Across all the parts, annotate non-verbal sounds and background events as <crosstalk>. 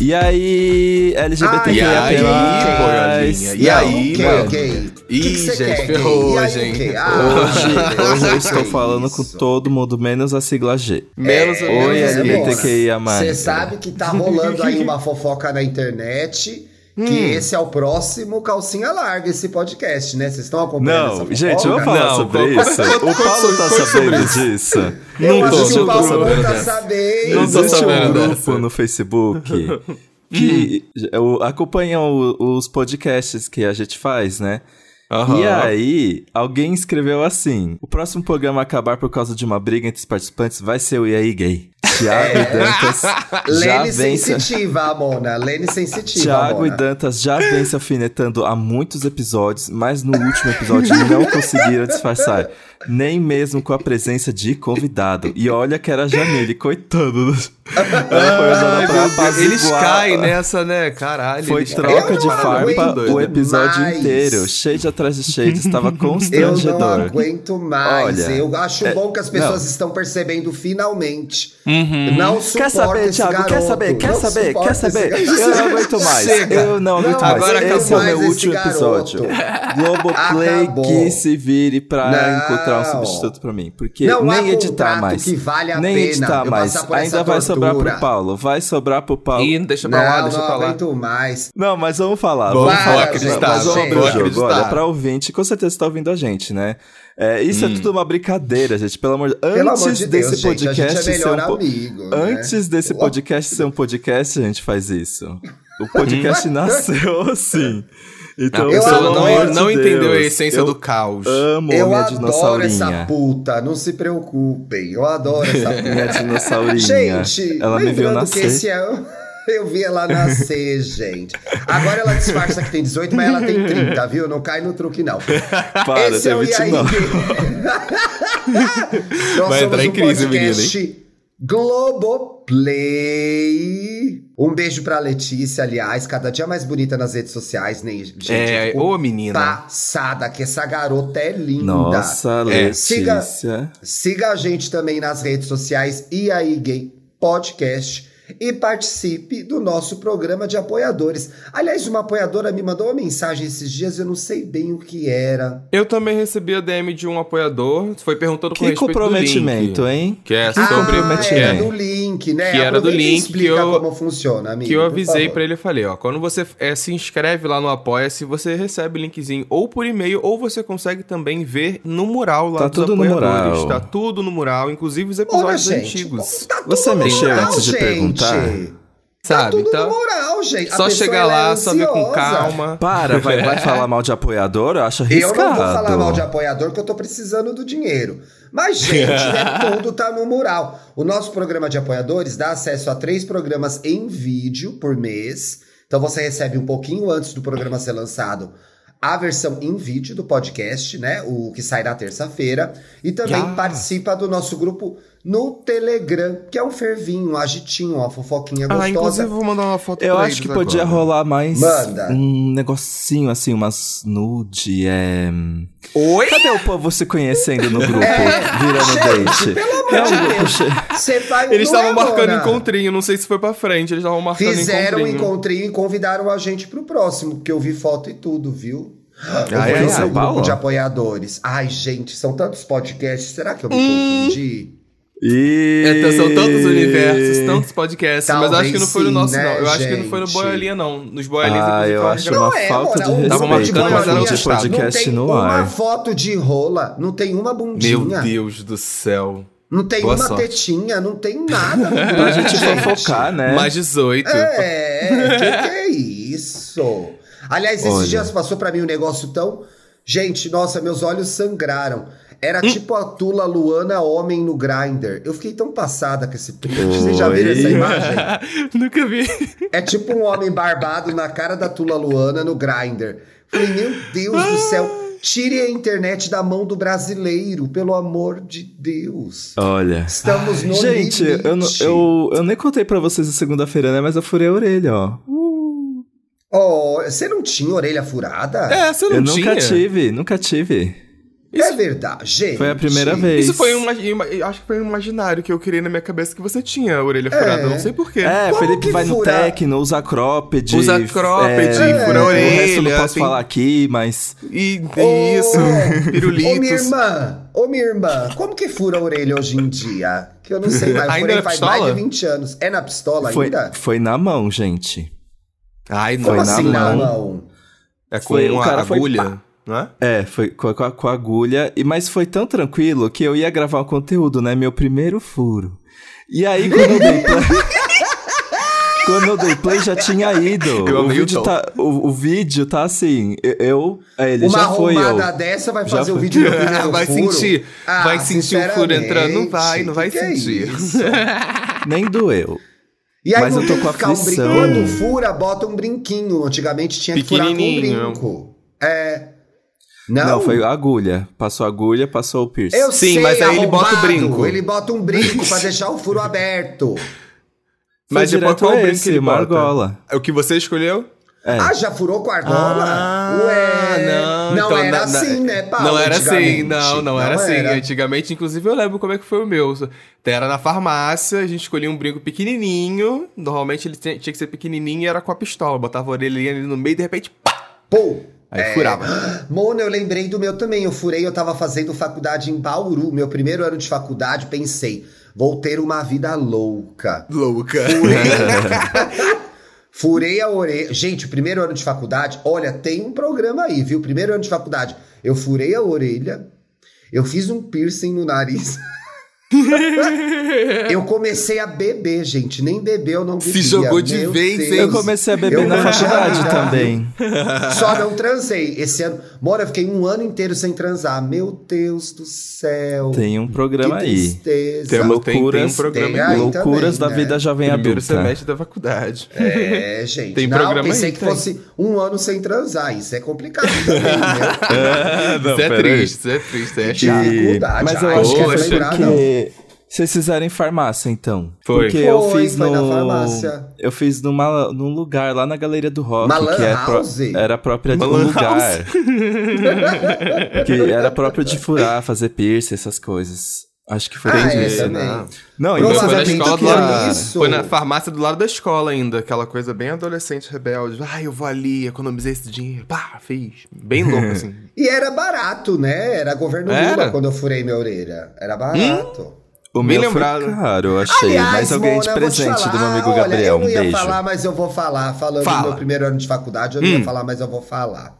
E aí, LGBTQIA+. Ah, e aí, boiolinha? E aí, ok, mano? ok. Ih, Que que gente, quer, ferrou? E aí, hoje, hein? o quê? Ferrou. Ah, Hoje, hoje eu <laughs> estou falando com isso. todo mundo, menos a sigla G. Menos É, Oi, LGBTQIA+. Você sabe que tá rolando aí uma fofoca na internet que Hum. esse é o próximo calcinha larga, esse podcast, né? Vocês estão acompanhando essa Não, fofoca? gente, vamos falar Não, sobre isso. O Paulo conta tá sabendo isso. disso. <laughs> Eu Não acho tô, que o não tô Paulo sabendo não tá sabendo. Não tô Existe um sabendo grupo dessa. no Facebook que <laughs> o- acompanha o- os podcasts que a gente faz, né? Aham. E aí, alguém escreveu assim: o próximo programa a acabar por causa de uma briga entre os participantes vai ser o E aí Gay. Tiago e Dantas <laughs> já Lene vem se... sensitiva, Mona. Lene sensitiva, Tiago e. Dantas já vem se alfinetando há muitos episódios, mas no último episódio não conseguiram disfarçar. Nem mesmo com a presença de convidado. E olha que era a Jamile, coitado. <laughs> Ai, Eles caem nessa, né? Caralho. Foi eles troca de farpa o episódio mais. inteiro. Shade atrás de shade, estava <laughs> Eu não constrangedor. aguento mais. Olha, eu acho é- bom que as pessoas não. estão percebendo finalmente. Uhum. Não suporto Quer saber, esse Thiago? garoto. Quer saber? Quer Não saber? Quer saber? garoto. Eu não aguento mais. Chega. Eu não aguento Não, mais. agora Esse acabou é o meu último esse episódio. garoto. Globoplay Acabou. que se vire pra Não. encontrar um substituto pra mim. Porque Não há nem editar mais. que vale a nem pena editar eu mais. Ainda vai sobrar tortura. pro Paulo. Vai sobrar pro Paulo. Ih, deixa pra lá, Não, deixa não pra lá. aguento mais. Não, mas vamos falar. Vamos vou falar. acreditar, mas vamos abrir o jogo. acreditar. Olha, pra ouvinte, com certeza você tá ouvindo a gente, né? É, isso é tudo uma brincadeira, gente. Pelo amor de Antes Pelo amor de Deus, desse gente, a gente podcast é ser melhor um amigo, né? Antes desse Pelo podcast ser um podcast, a gente faz isso. O podcast <laughs> nasceu assim. Então, Eu pelo não, amor de não entendeu a Deus, essência eu do caos. Amo Eu minha adoro dinossaurinha. essa puta, não se preocupem. Eu adoro essa <laughs> puta. Minha dinossaurinha. Gente, ela me viu lembrando nascer. que esse é... <laughs> Eu vi ela nascer, gente. Agora ela disfarça que tem 18, mas ela tem 30, viu? Não cai no truque, não. Para, esse é o E aí <laughs> 29. Nós Vai somos entrar em um crise, podcast Globoplay. Um beijo pra Letícia, aliás, cada dia mais bonita nas redes sociais, né, gente? É, Ficou ô menina. Passada, que essa garota é linda. Nossa, É, Letícia. Siga a gente também nas redes sociais e aí Gay Podcast e participe do nosso programa de apoiadores. Aliás, uma apoiadora me mandou uma mensagem esses dias, eu não sei bem o que era. Eu também recebi a DM de um apoiador. Foi perguntando com Que respeito comprometimento, do link. hein? Que é Que sobre. Ah, era é, do link, né? Que era do link explica que eu- como funciona, amigo. que eu avisei pra ele e falei, ó, quando você é, se inscreve lá no Apoia-se, você recebe o linkzinho ou por e-mail, ou você consegue também ver no mural lá Tá dos tudo no apoiadores. mural. Tá tudo no mural, inclusive os Olha, episódios gente, antigos. tá Você tudo no mexeu antes de perguntar? Tá Sabe? tudo Então, no moral, gente. A só chegar lá, é só ver com calma. Para, vai, vai <laughs> falar mal de apoiador? Eu acho Eu arriscado. não vou falar mal de apoiador, que eu tô precisando do dinheiro. Mas, gente, né, <laughs> tudo tá no mural. O nosso programa de apoiadores dá acesso a três programas em vídeo por mês. Então você recebe um pouquinho antes do programa ser lançado a versão em vídeo do podcast, né? O que sai na terça-feira. E também Yes. participa do nosso grupo no Telegram, que é um fervinho, um agitinho, uma fofoquinha gostosa. Ah, inclusive eu vou mandar uma foto Eu pra acho eles que podia agora. rolar mais Manda. um negocinho assim, umas nude, é... Oi? Cadê o povo se conhecendo no grupo, <laughs> É, virando gente, date? pelo amor É de Deus. Você vai Eles é, estavam marcando Mona? encontrinho, não sei se foi pra frente, eles estavam marcando Fizeram um encontrinho. encontrinho e convidaram a gente pro próximo, porque eu vi foto e tudo, viu? Eu Ai, vou ai, nesse ai, grupo de apoiadores. Ai, gente, são tantos podcasts. Será que eu me confundi? E... É, são tantos universos, tantos podcasts, mas Talvez acho que não foi no sim, nosso, né, não. Eu acho que não foi no gente? Boiolinha, não. Nos Boiolinhas, Ah, inclusive, eu acho que era- uma Não é, falta de Tava marcando, mas era outro de estado. podcast não tem no uma ar. foto de rola, não tem uma bundinha, Meu Deus do céu. não tem Boa uma sorte. tetinha, não tem nada. no <laughs> Pra gente fofocar, né? Mais 18. É, que que é isso? Aliás, esses dias passou pra mim um negócio tão. Gente, nossa, meus olhos sangraram. Era Hum. tipo a Tula Luana homem no grinder. Eu fiquei tão passada com esse print. Vocês já viram Oi. essa imagem? <laughs> Nunca vi. É tipo um homem barbado na cara da Tula Luana no grinder. Falei, meu Deus do céu. Tire a internet da mão do brasileiro, pelo amor de Deus. Olha. Estamos no Gente, limite. eu, não- eu, eu nem contei pra vocês na segunda-feira, né? Mas eu furei a orelha, ó. Oh, você não tinha orelha furada? É, você não eu tinha. nunca tive, nunca tive. É verdade, gente. Foi a primeira vez. Isso foi um, acho que foi um imaginário que eu criei na minha cabeça que você tinha a orelha furada, eu não sei porquê. É, Como Felipe que vai no fura? tecno, usa cropped. Usa cropped, é, fura a O resto eu não orelha, posso tem- falar aqui, mas... E tem isso, Ô, <laughs> minha pirulitos. irmã, ô minha irmã, como que fura a orelha hoje em dia? Que eu não sei mais, Ainda furei na faz mais de 20 anos. É na pistola Foi, ainda? foi na mão, gente. Ai, não. Como Foi na assim na mão. mão? É com Foi- o uma cara foi agulha. Não é? É, foi com a, com a- com a agulha, e mas foi tão tranquilo que eu ia gravar o conteúdo, né? Meu primeiro furo. E aí, quando eu dei play. <laughs> quando eu dei play, já tinha ido. <laughs> Eu o, amei o vídeo tom. tá, o, o vídeo tá assim. eu- Eu. é, ele Uma já foi eu. arrombada dessa vai Já fazer o vídeo do <laughs> primeiro vai furo? sentir. Ah, vai sentir o furo entrando. Não vai, não vai que que é sentir. isso? Nem doeu. E aí Mas eu tô com ficar um aflição. brinco. Quando fura, bota um brinquinho. Antigamente tinha que furar com um brinco. É. Não, Não, foi a agulha. Passou a agulha, passou o piercing. Eu Sim, sei, mas aí ele bota o brinco. Ele bota um brinco pra <laughs> deixar o furo aberto. Mas Foi depois direto qual brinco esse, que ele uma bota? argola. É o que você escolheu? É. Ah, já furou com argola? Ah, Ué. não. Não então, era na- na- assim, né, Paulo? Não era assim, antigamente? não, não, era assim. era. Antigamente, inclusive, eu lembro como é que foi o meu. Era na farmácia, a gente escolhia um brinco pequenininho. Normalmente ele tinha tinha que ser pequenininho e era com a pistola. Botava a orelhinha ali no meio e de repente, pá! Pô. Aí é. furava. <gasps> Mona, eu lembrei do meu também. Eu furei, eu tava fazendo faculdade em Bauru. Meu primeiro ano de faculdade, pensei, vou ter uma vida louca. Louca. Furei <laughs> a orelha. Gente, o primeiro ano de faculdade, olha, tem um programa aí, viu? Primeiro ano de faculdade, eu furei a orelha, eu fiz um piercing no nariz. <laughs> <laughs> eu comecei a beber, gente. Nem beber eu não Se bebia. jogou de Meu vez, hein? Eu comecei a beber Eu na não faculdade também. <laughs> Só não transei. Esse ano. Mora, eu fiquei um ano inteiro sem transar. Meu Deus do céu. Tem um programa aí. tristeza. Tem, uma- tem, tem um Loucuras- programa Tem aí. Loucuras também, da né? vida jovem Primeiro adulta. semestre da faculdade. É, <laughs> gente. Tem não, programa pensei aí, que tem. fosse um ano sem transar. Isso é complicado também, né? isso é triste, isso é triste, é Que- chato. dificuldade. Mas eu acho que foi porque vocês fizeram em farmácia, então. Foi. Porque eu Foi, fiz foi no... na farmácia. Eu fiz numa, num lugar lá na Galeria do Rock, Uma lan que é pro- house? era própria de Uma um lugar. <laughs> que era próprio de furar, fazer piercing, essas coisas. Acho que foi Ah, é, isso. também. não. Não, e Foi você na escola do lado. Foi na farmácia do lado da escola ainda. Aquela coisa bem adolescente, rebelde. Ah, eu vou ali, economizei esse dinheiro. Pá, fiz. Bem <laughs> louco, assim. E era barato, né? Era governo Era? Lula quando eu furei minha orelha. Era barato. O meu lembrado. foi caro, eu achei. Aliás, mas eu ganhei de presente do meu amigo olha, Gabriel. Eu não Um ia beijo. falar, mas eu vou falar. Falando Fala. do meu primeiro ano de faculdade, eu não Hum. ia falar, mas eu vou falar.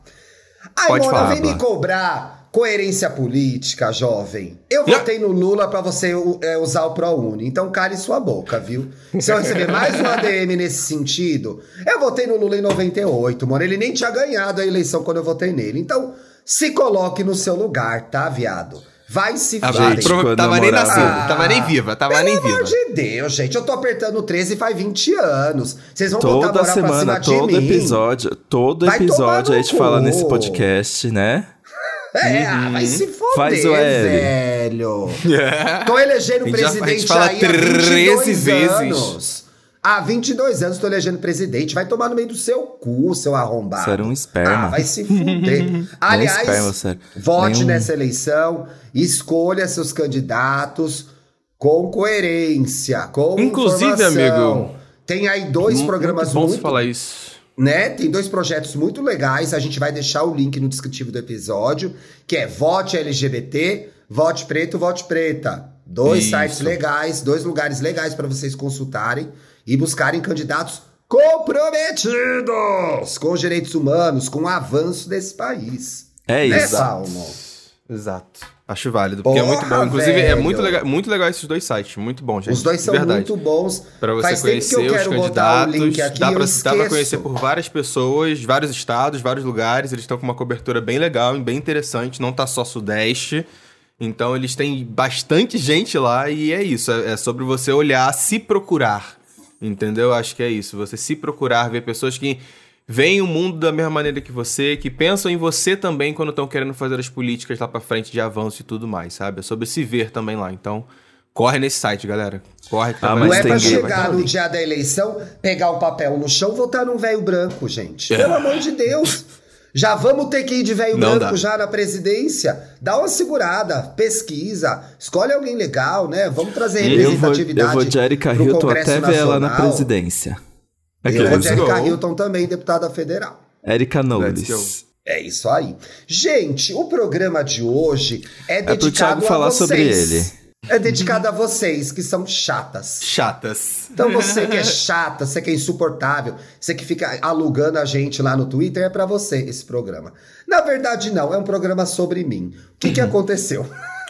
Ai, Pode Mona, falar, vem me cobrar coerência política, jovem. Eu votei no Lula pra você é, usar o ProUni, então cale sua boca, viu? Se eu receber mais um ADM nesse sentido, eu votei no Lula em 98, Mona. Ele nem tinha ganhado a eleição quando eu votei nele. Então, se coloque no seu lugar, tá, viado? Vai se Ah, fuder. gente, prova- tava nem morava- nascida, tava nem viva, tava nem Pelo amor viva. de Deus, gente. Eu tô apertando 13 faz 20 anos. Vocês vão botar a Toda moral pra semana, cima todo de mim. episódio, todo Vai episódio a gente fala cu. nesse podcast, né? <laughs> É, ah, vai se foder, Uhum. Faz o L. velho. <laughs> Tô elegendo A gente já- a gente presidente fala aí há 22 13 vezes. anos. Há 22 anos tô elegendo presidente. Vai tomar no meio do seu cu, seu arrombado. Você era um esperma. Ah, vai se fuder. <laughs> Aliás, esperma, sério. vote Nenhum- nessa eleição, escolha seus candidatos com coerência, com Inclusive, informação. amigo, Tem aí dois programas muito bom muito você falar isso. né? Tem dois projetos muito legais. A gente vai deixar o link no descritivo do episódio, que é Vote LGBT, Vote Preto, Vote Preta. Dois Isso. sites legais, dois lugares legais para vocês consultarem e buscarem candidatos comprometidos com os direitos humanos, com o avanço desse país. É Né, isso. Salmo? Exato. Acho válido, porque é muito Porra, bom. Inclusive, é velho. muito legal, muito legal esses dois sites. Muito bom, gente. Os dois são Verdade. muito bons. Pra você Faz que conhecer eu os candidatos. link aqui, dá, eu pra, dá pra esqueço. conhecer por várias pessoas, vários estados, vários lugares. Eles estão com uma cobertura bem legal e bem interessante. Não tá só Sudeste. Então eles têm bastante gente lá e é isso. É, é sobre você olhar, se procurar. Entendeu? Acho que é isso. Você se procurar, ver pessoas que veem o mundo da mesma maneira que você, que pensam em você também quando estão querendo fazer as políticas lá pra frente de avanço e tudo mais, sabe? É sobre se ver também lá. Então, corre nesse site, galera. Corre que tá Ah, Não é pra chegar no dia da eleição, pegar o papel no chão e votar num velho branco, gente. Pelo amor de Deus. Já vamos ter que ir de velho branco dá. já na presidência? Dá uma segurada, pesquisa, escolhe alguém legal, né? Vamos trazer Eu vou, representatividade. eu vou de Erika pro Hilton Congresso até ver ela na Nacional. presidência. Eu vou Erika. Hilton também, deputada federal. Erika Knowles. É isso aí. Gente, o programa de hoje é pro dedicado Thiago falar a vocês. sobre ele. É dedicado a vocês que são chatas. Chatas. Então você que é chata, você que é insuportável, você que fica alugando a gente lá no Twitter, é pra você esse programa. Na verdade não, é um programa sobre mim. O que que aconteceu?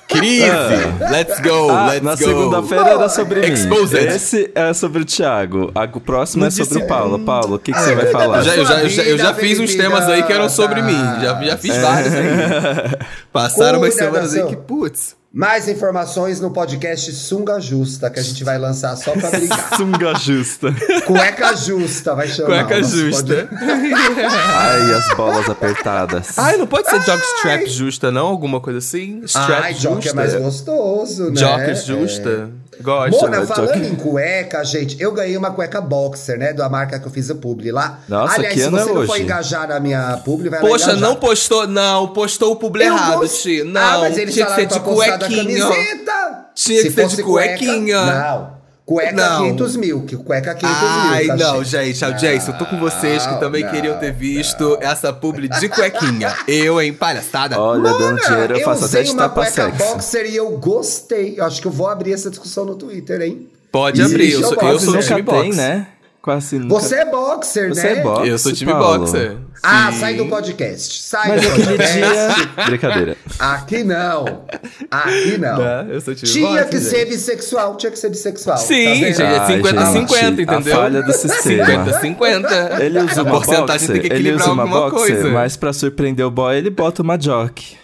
Crise! <laughs> Let's go, Ah, let's na go. segunda-feira era sobre mim. Exposed. Esse é sobre o Thiago. O próximo Não é sobre o Paulo. Paulo, o que, que você vai cuida falar? Já- eu, já, eu já- eu já fiz uns temas aí que eram sobre mim. Já, já fiz vários aí. <laughs> Passaram umas Cuida da semanas aí que, putz. Mais informações no podcast Sunga Justa, que a gente vai lançar só pra brincar. <laughs> Sunga justa. Cueca Justa, vai chamar. Cueca justa. <laughs> Ai, as bolas apertadas. Ai, não pode ser jockstrap justa, não? Alguma coisa assim? Strap Ai, jock justa. é mais gostoso, né? Jock É. justa. Gosto. Mona, né, falando em cueca, gente, eu ganhei uma cueca boxer, né? Da marca que eu fiz a publi lá. Nossa, Aliás, que se ano você é não for hoje? engajar na minha publi, vai lá Poxa, não postou. Não, postou o publi Eu errado, gost- Ti. Não, ah, mas eles tinha que ser de pra postar da cuequinha. camiseta. Tinha que Se ser de cuequinha. Não. Cueca Não. 500 mil, que cueca 500 Ai, mil. não, cachê. gente, audiência, eu tô com vocês que Não, também não, queriam ter visto essa publi de cuequinha. Eu, hein, palhaçada. Olha, dando Mona, dinheiro eu faço até usei de uma tapa cueca sexy. boxer e eu gostei. Eu acho que eu vou abrir essa discussão no Twitter, hein? Pode Existe abrir, eu o sou, eu boxe, sou do né? time Nunca tem, box. né? Quase nunca. Você é boxer, Você né? é boxe, Eu sou time Paulo. boxer. Ah, Sim. sai do podcast. Sai Mas do podcast. dia... Brincadeira. Aqui não. Aqui não. Né? Eu sou time Tinha boxer, que gente. ser bissexual, tinha que ser bissexual. Sim, tá gente, é Ai, 50-50, gente, entendeu? A falha do sistema. 50-50. Ele usa uma porcentagem boxer, tem que ele equilibrar usa uma alguma boxer, coisa. mas pra surpreender o boy, ele bota uma jock.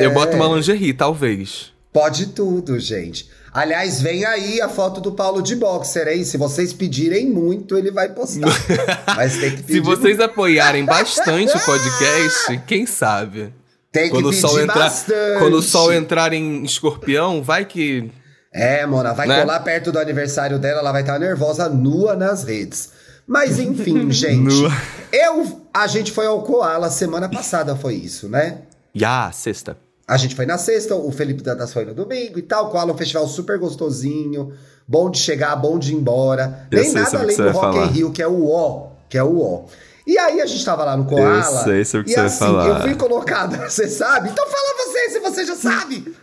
Eu boto uma lingerie, talvez. Pode tudo, gente. Aliás, vem aí a foto do Paulo de boxer, hein? Se vocês pedirem muito, ele vai postar. <laughs> Mas tem que pedir Se vocês apoiarem bastante o <laughs> podcast, quem sabe? Tem que Quando o, pedir sol entrar, bastante. quando o sol entrar em escorpião, vai que. É, Mona, vai Né? colar perto do aniversário dela, ela vai estar nervosa, nua nas redes. Mas enfim, <laughs> gente. Nua. Eu, a gente foi ao Koala semana passada, foi isso, né? Ya, sexta. A gente foi na sexta, o Felipe Dantas foi no domingo e tal. Koala é um festival super gostosinho, bom de chegar, bom de ir embora. Eu Nem nada o além do vai Rock in. Rio, que é o O, que é o O. E aí a gente tava lá no Koala. Eu sei sobre o que e você vai assim, falar. eu fui colocada, <laughs> você sabe? Então fala você, se você já sabe.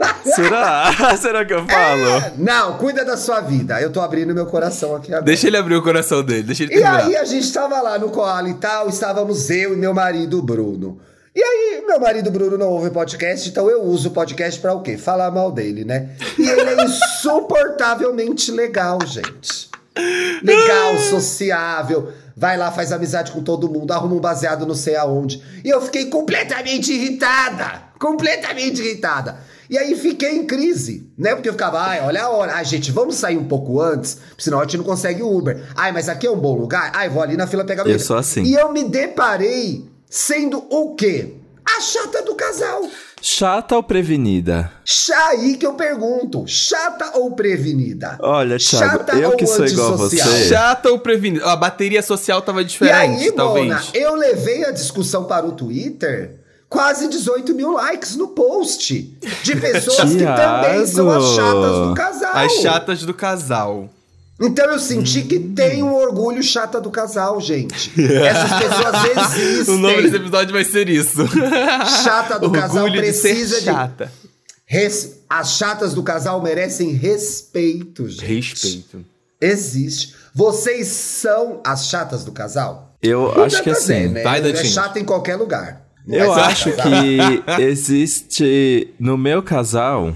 <laughs> Será? <laughs> Será que eu falo? Não, cuida da sua vida. Eu tô abrindo meu coração aqui agora. Deixa ele abrir o coração dele, deixa ele E terminar. aí a gente tava lá no Koala e tal, estávamos eu e meu marido Bruno. E aí, meu marido Bruno não ouve podcast, então eu uso o podcast pra o quê? Falar mal dele, né? E ele é insuportavelmente legal, gente. Legal, sociável, vai lá, faz amizade com todo mundo, arruma um baseado não sei aonde. E eu fiquei completamente irritada, completamente irritada. E aí fiquei em crise, né? Porque eu ficava, ai, olha a hora. Ai, gente, vamos sair um pouco antes, senão a gente não consegue o Uber. Ai, mas aqui é um bom lugar. Ai, vou ali na fila pegar meu Eu sou assim. E eu me deparei sendo o quê? A chata do casal. Chata ou prevenida? Chá aí que eu pergunto, chata ou prevenida? Olha, Thiago, Chata eu ou que sou igual a antissocial? você. Chata ou prevenido? A bateria social tava E diferente, aí, talvez. Mona, eu levei a discussão para o Twitter. Quase 18 mil likes no post. De <laughs> pessoas que também são as chatas do casal. As chatas do casal. Então eu senti que tem um orgulho chata do casal, gente. <laughs> Essas pessoas existem. O nome desse episódio vai ser isso. <laughs> Chata do casal Orgulho de ser precisa de. chata. Res- As chatas do casal merecem respeito, gente. Respeito. Existe. Vocês são as chatas do casal? Eu Não acho que assim. ver, né? vai, É chata em qualquer lugar. Não Eu ser acho casal. que <laughs> existe. No meu casal,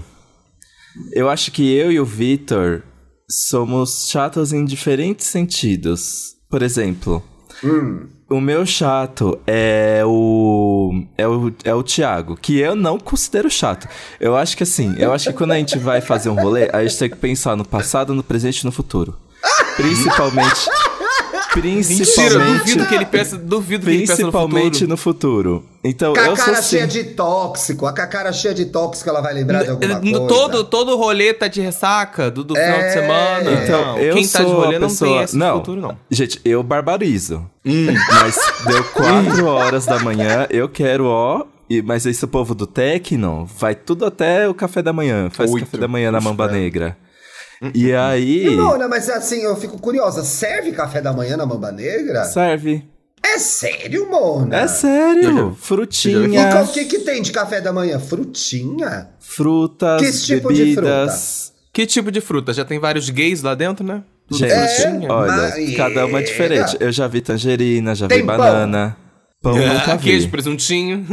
eu acho que eu e o Vitor somos chatos em diferentes sentidos. Por exemplo, Hum. o meu chato é o, é o. É o Thiago, que eu não considero chato. Eu acho que assim, eu acho que quando a gente vai fazer um rolê, a gente tem que pensar no passado, no presente e no futuro. Principalmente. Mentira, Principalmente, duvido que ele pensa, duvido que ele pensa no principalmente futuro. no futuro. Então, Com a eu sou cara assim. cheia de tóxico. A cara cheia de tóxico, ela vai lembrar de alguma No- coisa. todo, todo rolê tá de ressaca do, do final É, de semana. Então, Não, eu quem tá sou de rolê a não pessoa... tem esse não, futuro, não. gente, eu barbarizo. Hum. Mas deu quatro horas da manhã, eu quero, ó... E, mas esse povo do Tecno vai tudo até o café da manhã. Faz Oito. café da manhã na Mamba é. Negra. E <laughs> aí... Mona, mas assim, eu fico curiosa. Serve café da manhã na Mamba Negra? Serve. É sério, Mona? É sério. Já- Frutinha, E o que, que tem de café da manhã? Frutinha? frutas, Que tipo de bebidas... Que tipo de fruta? Já tem vários gays lá dentro, né? Gente, frutinha. olha, mas- cada uma é diferente. Eu já vi tangerina, já Tem vi pão? banana. Pão nunca vi. Queijo, presuntinho.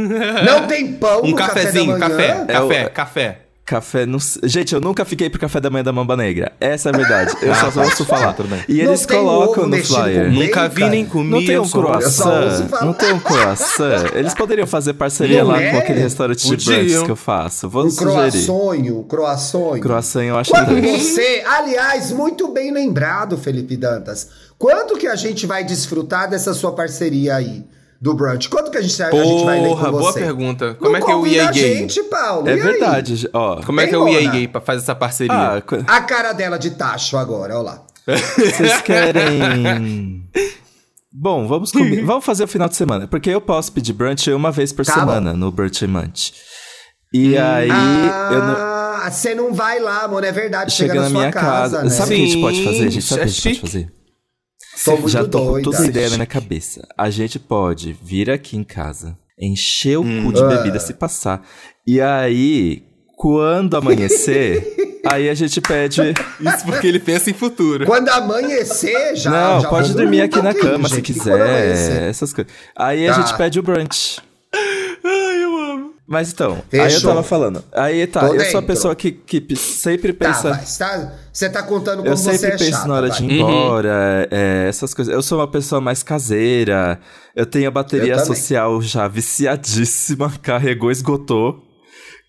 Não tem pão um no café cafezinho, da manhã? café, É o- café, café. Não Gente, eu nunca fiquei pro café da manhã da Mamba Negra. Essa é a verdade. Eu só <laughs> ouço falar. tudo bem. E Não eles colocam no flyer. Nunca vi nem comi. Não tem um ouço croissant. falar. Não tem um croissant. Eles poderiam fazer parceria Não lá é? com aquele restaurante de brunch que eu faço. Vou Um sugerir. croissonho, um croissonho. Croissant eu acho Quando que... você, aliás, muito bem lembrado, Felipe Dantas. Quando que a gente vai desfrutar dessa sua parceria aí do brunch? Quando que a gente, a gente vai ler com Porra, você? boa pergunta. Como Não é que eu ia gay? gente, Paulo. É verdade, ó. Como é que eu ia gay pra fazer essa parceria? Ah, A cara dela de tacho agora, olha lá. Vocês <laughs> querem. Bom, vamos, combi- <laughs> vamos fazer o final de semana. Porque eu posso pedir brunch uma vez por Tá semana no Brunch Month. E aí, eu não. Ah, você não vai lá, mano, é verdade. Chega, Chega na, na sua minha casa. casa, né? Sabe o que a gente pode Sim, fazer, gente? Sabe o que a gente isso é pode fazer? Tô muito Já tô com toda a ideia na minha cabeça. A gente pode vir aqui em casa, encher o Hum. cu de Ah. bebida se passar. E aí, quando amanhecer, <laughs> aí a gente pede. Isso porque ele pensa em futuro. Quando amanhecer, já. Não, já pode dormir aqui na pouquinho, cama se gente, amanhecer. quiser. Essas coisas. Aí a Tá. gente pede o brunch. Eu. Mas então, aí eu Fechou. tava falando. Aí tá, Tô eu sou a dentro. pessoa que, que sempre Tá, pensa. vai, você tá, você tá contando como eu você sempre é penso chata, na hora vai. de ir embora, é, essas coisas. Eu sou uma pessoa mais caseira. Eu tenho a bateria Eu social já viciadíssima. Carregou, esgotou.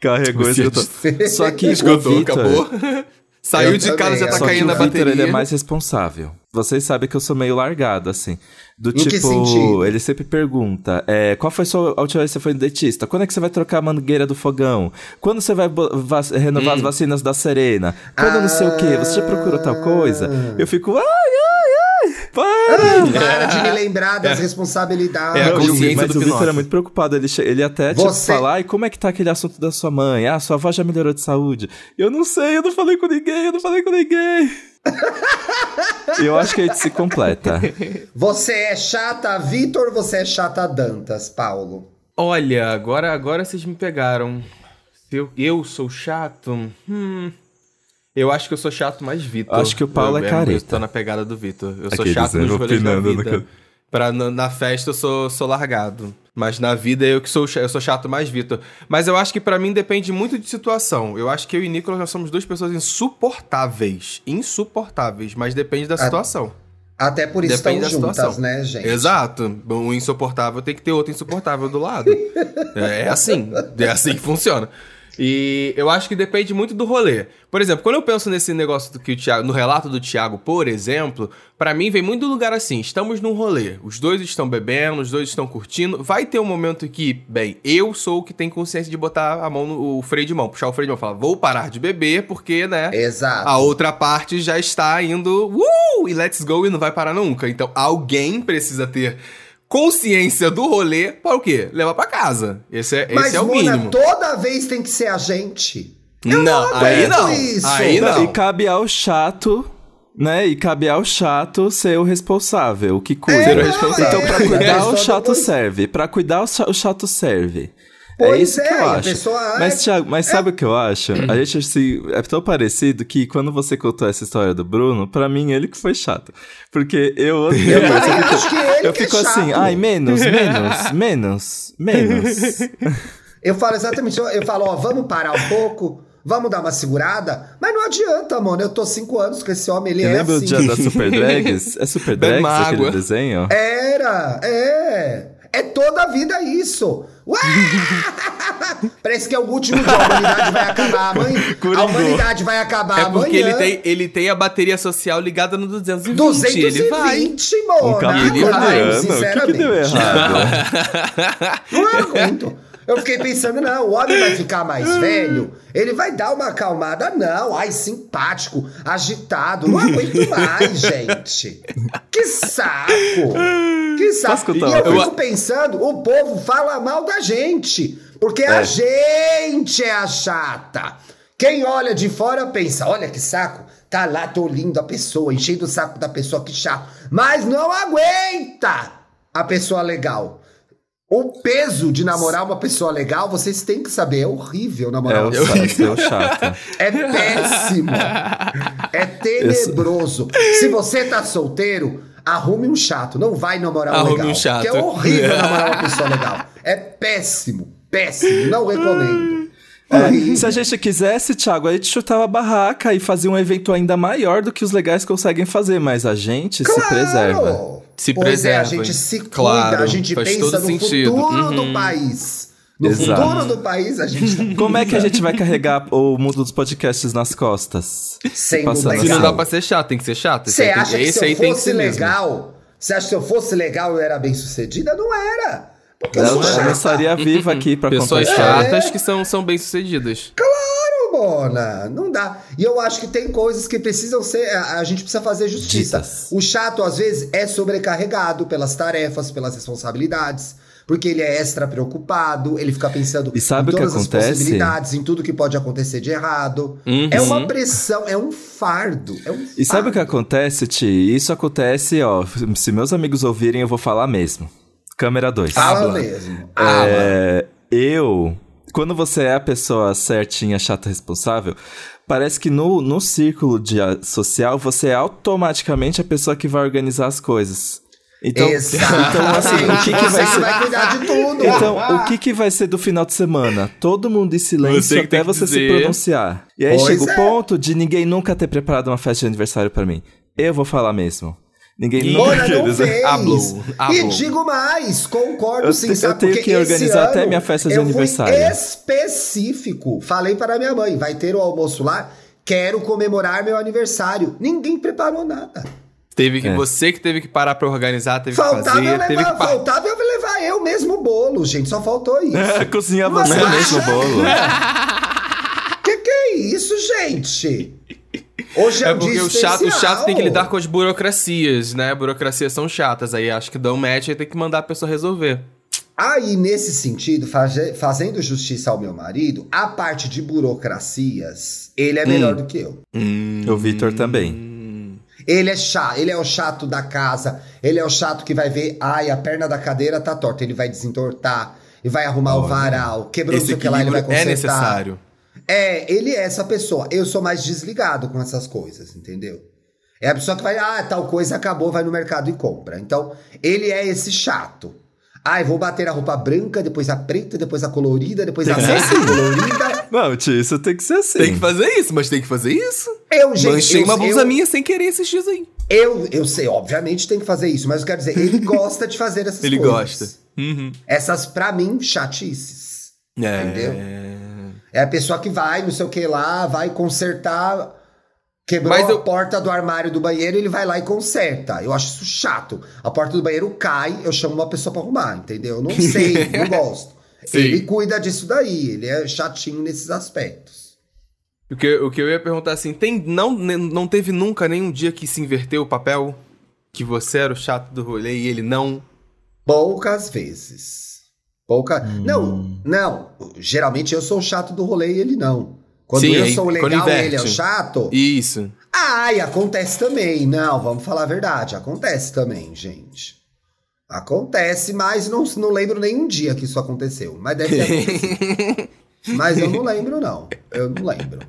Carregou, esgotou. Só que <laughs> Esgotou, o Vitor, acabou. Saiu Eu de casa, também, já tá Só que caindo o a Vitor, bateria. ele é mais responsável. Vocês sabem que eu sou meio largado, assim. Do Em que tipo, ele sempre pergunta: é, qual foi a sua a última vez que você foi no dentista? Quando é que você vai trocar a mangueira do fogão? Quando você vai renovar Hum. as vacinas da Serena? Quando não sei o quê? Você já procurou tal coisa? Ah. Eu fico, ai, ai, ai, para! Para de me lembrar das responsabilidades. É a e consciência mas do o Vitor é muito preocupado. Ele, ele até tipo, Você- fala: ai, como é que tá aquele assunto da sua mãe? Ah, sua avó já melhorou de saúde. Eu não sei, eu não falei com ninguém, eu não falei com ninguém. <laughs> eu acho que a gente se completa. Você é chata, Vitor, ou você é chata, Dantas, Paulo? Olha, agora, agora vocês me pegaram. Eu, eu sou chato? Hum. Eu acho que eu sou chato mais Vitor. Acho que o Paulo eu, é careta. Eu tô na pegada do Vitor. Eu sou chato nos rolês da no vida. can- Pra, na, na festa eu sou, sou largado. Mas na vida eu que sou, eu sou chato mais Vitor. Mas eu acho que pra mim depende muito de situação. Eu acho que eu e Nicolas nós somos duas pessoas insuportáveis. Insuportáveis, mas depende da situação. Até por isso Depende estão da juntas, situação. né, gente? Exato. Um insuportável tem que ter outro insuportável do lado. <laughs> é, é assim. É assim que funciona. E eu acho que depende muito do rolê. Por exemplo, quando eu penso nesse negócio do que o Thiago, no relato do Thiago, por exemplo, pra mim vem muito do lugar assim: estamos num rolê, os dois estão bebendo, os dois estão curtindo. Vai ter um momento que, bem, eu sou o que tem consciência de botar a mão no o freio de mão, puxar o freio de mão, falar, vou parar de beber, porque, né? Exato. A outra parte já está indo, uh, e let's go e não vai parar nunca. Então alguém precisa ter consciência do rolê para o quê? Levar pra casa. Esse é, Mas, esse é o Mona, mínimo. toda vez tem que ser a gente. Não, aí aguento não. isso. Aí Não, não. E cabe ao chato, né? E cabe ao chato ser o responsável, o que cuida. Responsável. Então, pra <laughs> É, cuidar, o chato serve. Pra cuidar, o chato serve. É Pois isso é, que eu a acho. pessoa é- Mas, Thiago, mas sabe o que eu acho? <clears throat> A gente assim, é tão parecido que quando você contou essa história do Bruno, pra mim ele que foi chato. Porque eu <laughs> odeio. Eu eu também fico- acho que ele eu é fico assim, chato. ai, menos, menos, <laughs> menos, menos. <laughs> Eu falo exatamente, eu, falo, ó, vamos parar um pouco, vamos dar uma segurada, mas não adianta, mano, eu tô cinco anos com esse homem, ele Eu é lembro assim. o dia da Super Drags? É Super Drags aquele desenho? Era, é. É toda a vida isso. <laughs> Parece que é o último dia. A humanidade vai acabar amanhã. A <laughs> humanidade vai acabar É amanhã. porque ele tem, ele tem a bateria social ligada no 220. 220, Ele vai. Mona. Um capricorniano. O que, que deu errado? <laughs> Não aguento. Eu fiquei pensando, não, o homem vai ficar mais velho, ele vai dar uma acalmada. Não, ai, simpático, agitado. Não aguento mais, gente. Que saco. Saco. E eu fico pensando, o povo fala mal da gente. Porque a É. gente é a chata. Quem olha de fora pensa, olha que saco. Tá lá, tô lindo a pessoa, enchendo o saco da pessoa, que chato. Mas não aguenta a pessoa legal. O peso de namorar uma pessoa legal, vocês têm que saber, é horrível É namorar o uma pessoa chato, é é péssimo. É tenebroso. Se você tá solteiro, arrume um chato. Não vai namorar um Arrume legal. um chato. Que <laughs> é horrível namorar uma pessoa legal. É péssimo. Péssimo. Não recomendo. É, se a gente quisesse, Thiago, a gente chutava a barraca e fazia um evento ainda maior do que os legais conseguem fazer, mas a gente se preserva. Se pois preserva. É, a gente se cuida, Claro, a gente faz pensa no sentido. futuro do Uhum. país. No Exato. futuro do país, a gente Como é que a gente vai carregar o mundo dos podcasts nas costas? Passando legal. Se não dá pra ser chato, tem que ser chato. Você tem- acha que esse se aí eu fosse legal, você acha que se eu fosse legal eu era bem sucedida? Não era. Porque eu sou não estaria viva aqui pra Pessoas chatas que são, são bem-sucedidas. Claro, Mona, não dá. E eu acho que tem coisas que precisam ser. A, a gente precisa fazer justiça. Ditas. O chato, às vezes, é sobrecarregado pelas tarefas, pelas responsabilidades. Porque ele é extra preocupado, ele fica pensando E sabe em todas as possibilidades, em tudo que pode acontecer de errado. Uhum. É uma pressão, é um fardo. É um E sabe o que fardo. acontece, Ti? Isso acontece, ó. Se meus amigos ouvirem, eu vou falar mesmo. Câmera 2. Fala mesmo. É, eu, quando você é a pessoa certinha, chata, responsável, parece que no, no círculo de, social você é automaticamente a pessoa que vai organizar as coisas. Então, <laughs> então assim, o que, que vai Você ser? vai cuidar de tudo. Então, o que, que vai ser do final de semana? Todo mundo em silêncio até você se dizer. pronunciar. E aí Pois chega é. o ponto de ninguém nunca ter preparado uma festa de aniversário pra mim. Eu vou falar mesmo. Ninguém nunca não fez. E digo mais, concordo Eu sim, te- sabe? eu tenho Porque que organizar ano até minha festa de eu aniversário. Fui específico. Falei para minha mãe, vai ter o almoço lá, quero comemorar meu aniversário. Ninguém preparou nada. Teve que, É. Você que teve que parar pra organizar, teve Faltava que fazer, eu teve levar, que par- faltava eu levar eu mesmo o bolo, gente, só faltou isso. <laughs> Cozinhava Mas você mesmo o bolo. <laughs> que que é isso, gente? Hoje é, É porque dia o chato, o chato tem que lidar com as burocracias, né? Burocracias são chatas. Aí acho que dá um match e tem que mandar a pessoa resolver. Aí, nesse sentido, faze- fazendo justiça ao meu marido, a parte de burocracias, ele é melhor do que eu. O Vitor também. Ele é chato, ele é o chato da casa, ele é o chato que vai ver, ai, a perna da cadeira tá torta, ele vai desentortar, e vai arrumar o varal, quebrou o que lá, ele vai é consertar. necessário. É, ele é essa pessoa. Eu sou mais desligado com essas coisas, entendeu? É a pessoa que vai, ah, tal coisa acabou, vai no mercado e compra. Então, ele é esse chato. Ai, vou bater a roupa branca, depois a preta, depois a colorida, depois a ser rosa colorida. Não, tio, isso tem que ser assim. Tem que fazer isso, mas tem que fazer isso. Eu, gente, Manchei eu, uma blusa eu, minha sem querer esses dias aí. Eu, eu sei, obviamente tem que fazer isso, mas eu quero dizer, ele <laughs> gosta de fazer essas Ele coisas. gosta. Uhum. Essas, pra mim, chatices. É. Entendeu? É a pessoa que vai, não sei o que lá, vai consertar. Quebrou Mas eu- a porta do armário do banheiro, ele vai lá e conserta. Eu acho isso chato. A porta do banheiro cai, eu chamo uma pessoa pra arrumar, entendeu? Eu não <laughs> sei, não gosto. Sim. Ele cuida disso daí, ele é chatinho nesses aspectos. O que, o que eu ia perguntar assim, tem, não, não teve nunca nenhum dia que se inverteu o papel? Que você era o chato do rolê e ele não? Poucas vezes. Pouca... Não, não. Geralmente eu sou o chato do rolê e ele não. Quando Sim, eu sou o quando legal e ele é o chato. Isso. Ai, acontece também. Não, vamos falar a verdade. Acontece também, gente. Acontece, mas não, não lembro nenhum dia que isso aconteceu. Mas deve ter acontecido. <laughs> mas eu não lembro, não. Eu não lembro.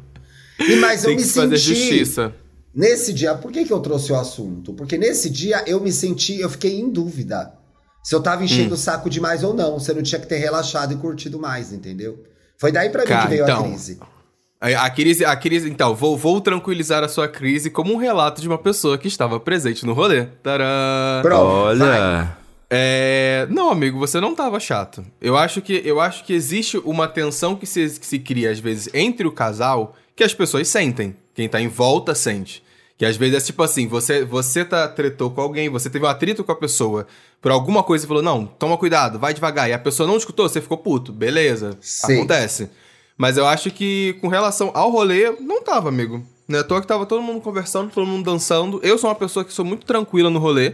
E mas eu Tem me que fazer senti. justiça. Nesse dia, por que, que eu trouxe o assunto? Porque nesse dia eu me senti, eu fiquei em dúvida. Se eu tava enchendo Hum. o saco demais ou não. Você não tinha que ter relaxado e curtido mais, entendeu? Foi daí pra mim Cara, que veio então, a crise. A, crise, a crise, então, vou, vou tranquilizar a sua crise como um relato de uma pessoa que estava presente no rolê. Tadã! Pronto, vai. Olha. É... Não, amigo, você não tava chato. Eu acho que, eu acho que existe uma tensão que se, que se cria, às vezes, entre o casal que as pessoas sentem. Quem tá em volta sente. Que às vezes é tipo assim, você, você tá tretou com alguém, você teve um atrito com a pessoa por alguma coisa e falou, não, toma cuidado, vai devagar. E a pessoa não escutou, você ficou puto. Beleza, Sim. acontece. Mas eu acho que com relação ao rolê, não tava, amigo. Não é à toa que tava todo mundo conversando, todo mundo dançando. Eu sou uma pessoa que sou muito tranquila no rolê.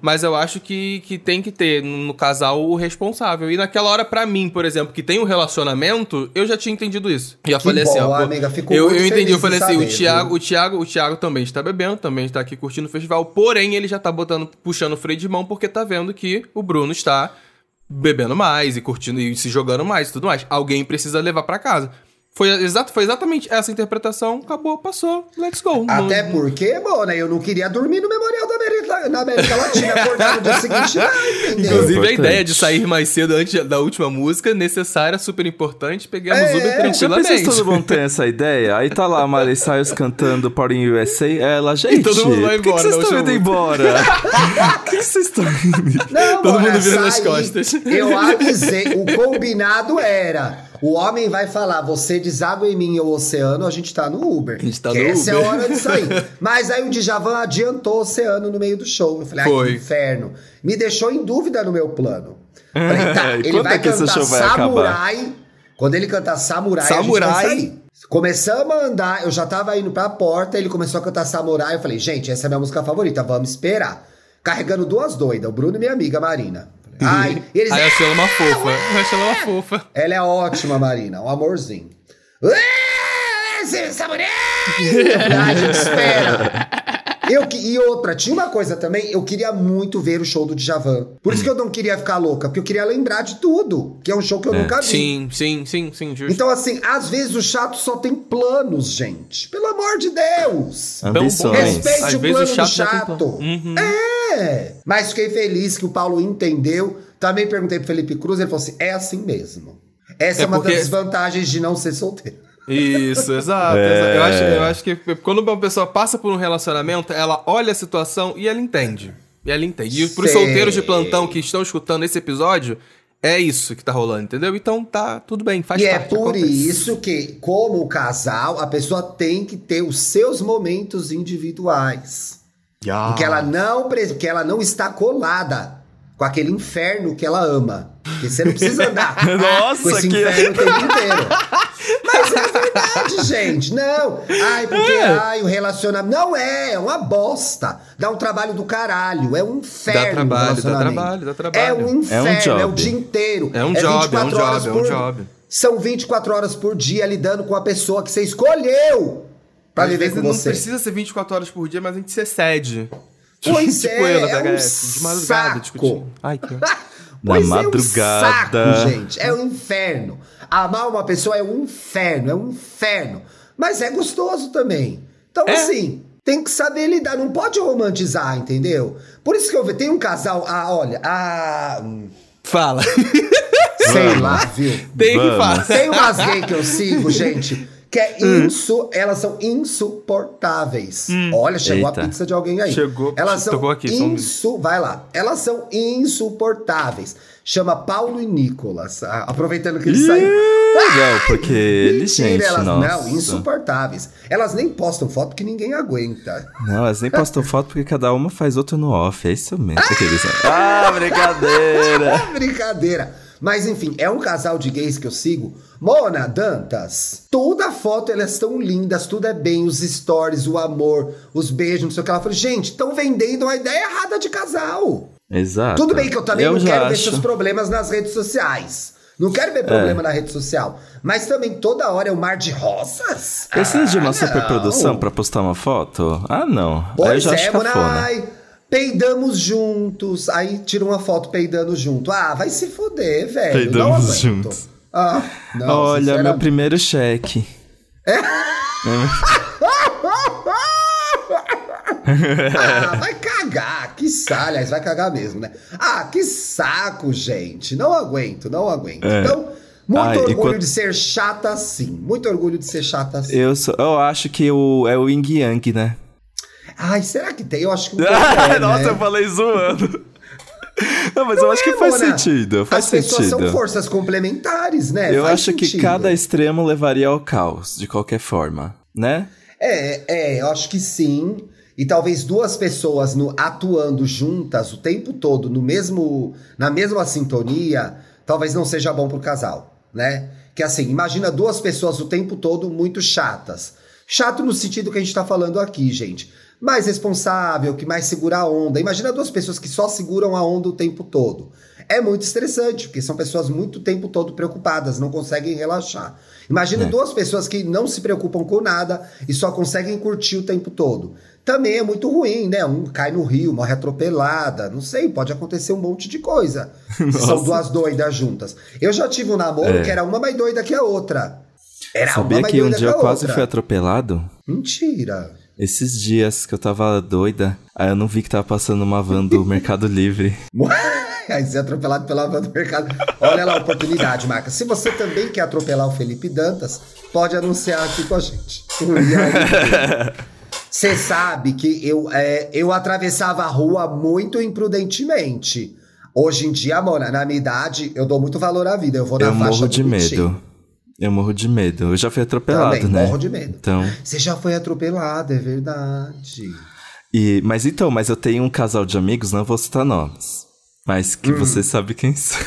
Mas eu acho que, que tem que ter no, casal o responsável. E naquela hora, pra mim, por exemplo, que tem um relacionamento, eu já tinha entendido isso. E já Que falei assim, ó. amiga, fico eu, eu entendi, eu falei assim, o Thiago, viu? o Thiago, o Thiago também está bebendo, também está aqui curtindo o festival, porém ele já tá botando, puxando o freio de mão porque tá vendo que o Bruno está bebendo mais e curtindo e se jogando mais e tudo mais. Alguém precisa levar pra casa. Foi, exato, foi exatamente essa interpretação, acabou, passou, let's go. Até Não- porque, Mona, eu não queria dormir no Memorial da América, na América Latina, acordar no dia seguinte? <laughs> Inclusive, a ideia de sair mais cedo antes da última música, necessária, super importante, pegamos É, Uber pensou tranquilamente. se todo mundo tem essa ideia? Aí tá lá a Miley Cyrus cantando Party in USA, ela, gente, todo mundo vai por que embora que vocês estão indo embora? <laughs> Por que vocês estão indo? Todo mundo vira nas costas. Eu avisei, o combinado era... O homem vai falar, você deságua em mim o oceano, a gente tá no Uber. A gente tá no essa Uber. é a hora de sair. <laughs> Mas aí o Djavan adiantou o oceano no meio do show. Eu falei, ai, Foi. que inferno. Me deixou em dúvida no meu plano. Falei, tá, ele vai é cantar vai Samurai. Quando ele cantar Samurai, a gente Samurai? Começamos a andar, eu já tava indo pra porta, ele começou a cantar Samurai. Eu falei, gente, essa é a minha música favorita, vamos esperar. Carregando duas doidas, o Bruno e minha amiga Marina. Ai, e eles. Aí eu achei <laughs> ela uma fofa. Eu achei ela uma fofa. Ela é ótima, Marina, um amorzinho. Samurai! A gente espera. Eu, que- e outra, tinha uma coisa também, eu queria muito ver o show do Djavan. Por isso que eu não queria ficar louca, porque eu queria lembrar de tudo, que é um show que eu nunca vi. Sim, sim, sim, sim, justo. Então, assim, às vezes o chato só tem planos, gente. Pelo amor de Deus. Ambições. Respeite Às o vezes plano o do chato tem chato. plano. Uhum. É. Mas fiquei feliz que o Paulo entendeu. Também perguntei pro Felipe Cruz, ele falou assim: é assim mesmo. Essa é, É uma porque- das vantagens de não ser solteiro. Isso, <laughs> exato. É. exato. Eu, acho, eu acho que quando uma pessoa passa por um relacionamento, ela olha a situação e ela entende. E ela entende. E pros Sei. solteiros de plantão que estão escutando esse episódio, é isso que tá rolando, entendeu? Então tá tudo bem, faz e é parte. por acontece. isso que, como casal, a pessoa tem que ter os seus momentos individuais. Ah. Porque ela não, porque ela não está colada com aquele inferno que ela ama. Porque você não precisa andar <laughs> Nossa, com esse que- inferno o tempo <laughs> inteiro. Mas é verdade, gente. Não. Ai, porque É. ai, o relacionamento. Não é, é uma bosta. Dá um trabalho do caralho. É um inferno. Dá trabalho, dá trabalho, dá trabalho. É um inferno, É um é, o dia inteiro. É um job, é um 24 horas job, é um por- job. São 24 horas por dia lidando com a pessoa que você escolheu pra Às viver com não você. precisa ser 24 horas por dia, mas a gente se excede. Pois tipo é, eu na é um VHS, de madrugada saco. discutindo. Ai, que... <laughs> Pois é, madrugada. um saco, gente. É um inferno. Amar uma pessoa é um inferno, é um inferno. Mas é gostoso também. Então, É. assim, tem que saber lidar, não pode romantizar, entendeu? Por isso que eu vejo, tem um casal, ah, olha, ah, hum, Fala. sei lá, viu? Tem que falar. Tem umas gays que eu sigo, gente, que é insu, elas são insuportáveis. Olha, chegou Eita. a pizza de alguém aí. Chegou, elas são tocou aqui, um insu, vai lá. Elas são insuportáveis. Chama Paulo e Nicolas. Ah, aproveitando que ele saiu. Não, <laughs> porque eles, gente, elas nossa. não, insuportáveis. Elas nem postam foto que ninguém aguenta. Não, elas nem postam foto porque cada uma faz outro no off. É isso mesmo. <laughs> Aqueles... Ah, brincadeira! É <laughs> brincadeira. Mas enfim, é um casal de gays que eu sigo. Mona Dantas. Toda a foto elas estão lindas, tudo é bem, os stories, o amor, os beijos, não sei o que. Ela falou, gente, estão vendendo uma ideia errada de casal. Exato. Tudo bem que eu também não já quero ver acho. seus problemas nas redes sociais. Não quero ver problema na rede social. Mas também toda hora é um mar de rosas. Precisa de uma Ah, superprodução não. pra postar uma foto? Ah, não. Aí eu Pois já é, acho cafona. Monai. Peidamos juntos. Aí tira uma foto peidando junto. Ah, vai se foder, velho. Peidamos não aguento. juntos. Ah, não, Olha, meu primeiro cheque. <laughs> Ah, vai cagar, que saco. Aliás, vai cagar mesmo, né? Ah, que saco, gente. Não aguento, não aguento. É. Então, muito Ai, orgulho enquanto- de ser chata assim. Muito orgulho de ser chata assim. Eu, sou, eu acho que o, é o Ying Yang, né? Ai, será que tem? Eu acho que um pouco é, Nossa, né? eu falei zoando. <laughs> Não, mas eu acho que faz Mona. sentido. Faz As pessoas sentido. são forças complementares, né? Eu Faz acho que sentido. cada extremo levaria ao caos, de qualquer forma, né? É, é, eu acho que sim. E talvez duas pessoas no, atuando juntas o tempo todo no mesmo, na mesma sintonia, talvez não seja bom pro casal, né? Que assim, imagina duas pessoas o tempo todo muito chatas. Chato no sentido que a gente tá falando aqui, gente. Mais responsável, que mais segura a onda. Imagina duas pessoas que só seguram a onda o tempo todo. É muito estressante, porque são pessoas muito o tempo todo preocupadas, não conseguem relaxar. Imagina É. duas pessoas que não se preocupam com nada e só conseguem curtir o tempo todo. Também é muito ruim, né? Um cai no rio, morre atropelada, não sei, pode acontecer um monte de coisa. <laughs> São duas doidas juntas. Eu já tive um namoro É. que era uma mais doida que a outra. Era Sabia uma mais que um dia que eu quase outra. fui atropelado? Mentira. Esses dias que eu tava doida, aí eu não vi que tava passando uma van do <laughs> Mercado Livre. <laughs> Aí ser atropelado pela van do mercado. Olha lá a oportunidade, Marca. Se você também quer atropelar o Felipe Dantas, pode anunciar aqui com a gente. <laughs> Você sabe que eu, é, eu atravessava a rua muito imprudentemente. Hoje em dia, Mona, na minha idade, eu dou muito valor à vida. Eu vou na Eu faixa morro de medo. Eu morro de medo. Eu já fui atropelado, Também, né? morro de medo. Então, Você já foi atropelado, é verdade. e, mas então, mas eu tenho um casal de amigos, não vou citar nomes. Mas que Hum. você sabe quem são.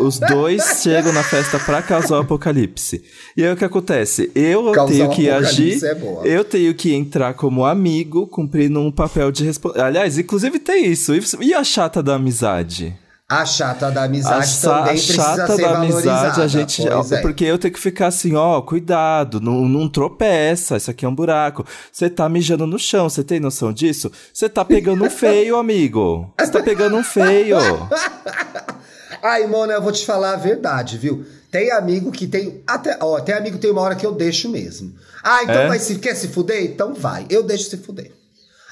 Os dois chegam na festa pra causar o apocalipse. E aí o que acontece? Eu Causar tenho que agir. é eu tenho que entrar como amigo, cumprindo um papel de responsabilidade. Aliás, inclusive tem isso. E a chata da amizade? A chata da A, amizade sa- também a chata da amizade, a gente. é. Porque eu tenho que ficar assim, ó, cuidado, não, não tropeça, isso aqui é um buraco. Você tá mijando no chão, você tem noção disso? Você tá pegando um feio, <laughs> amigo. Você tá pegando um feio. <laughs> Ai, Mona, eu vou te falar a verdade, viu? Tem amigo que tem. Até, ó, tem amigo que tem uma hora que eu deixo mesmo. Ah, então É? vai se quer se fuder? Então vai. Eu deixo se fuder.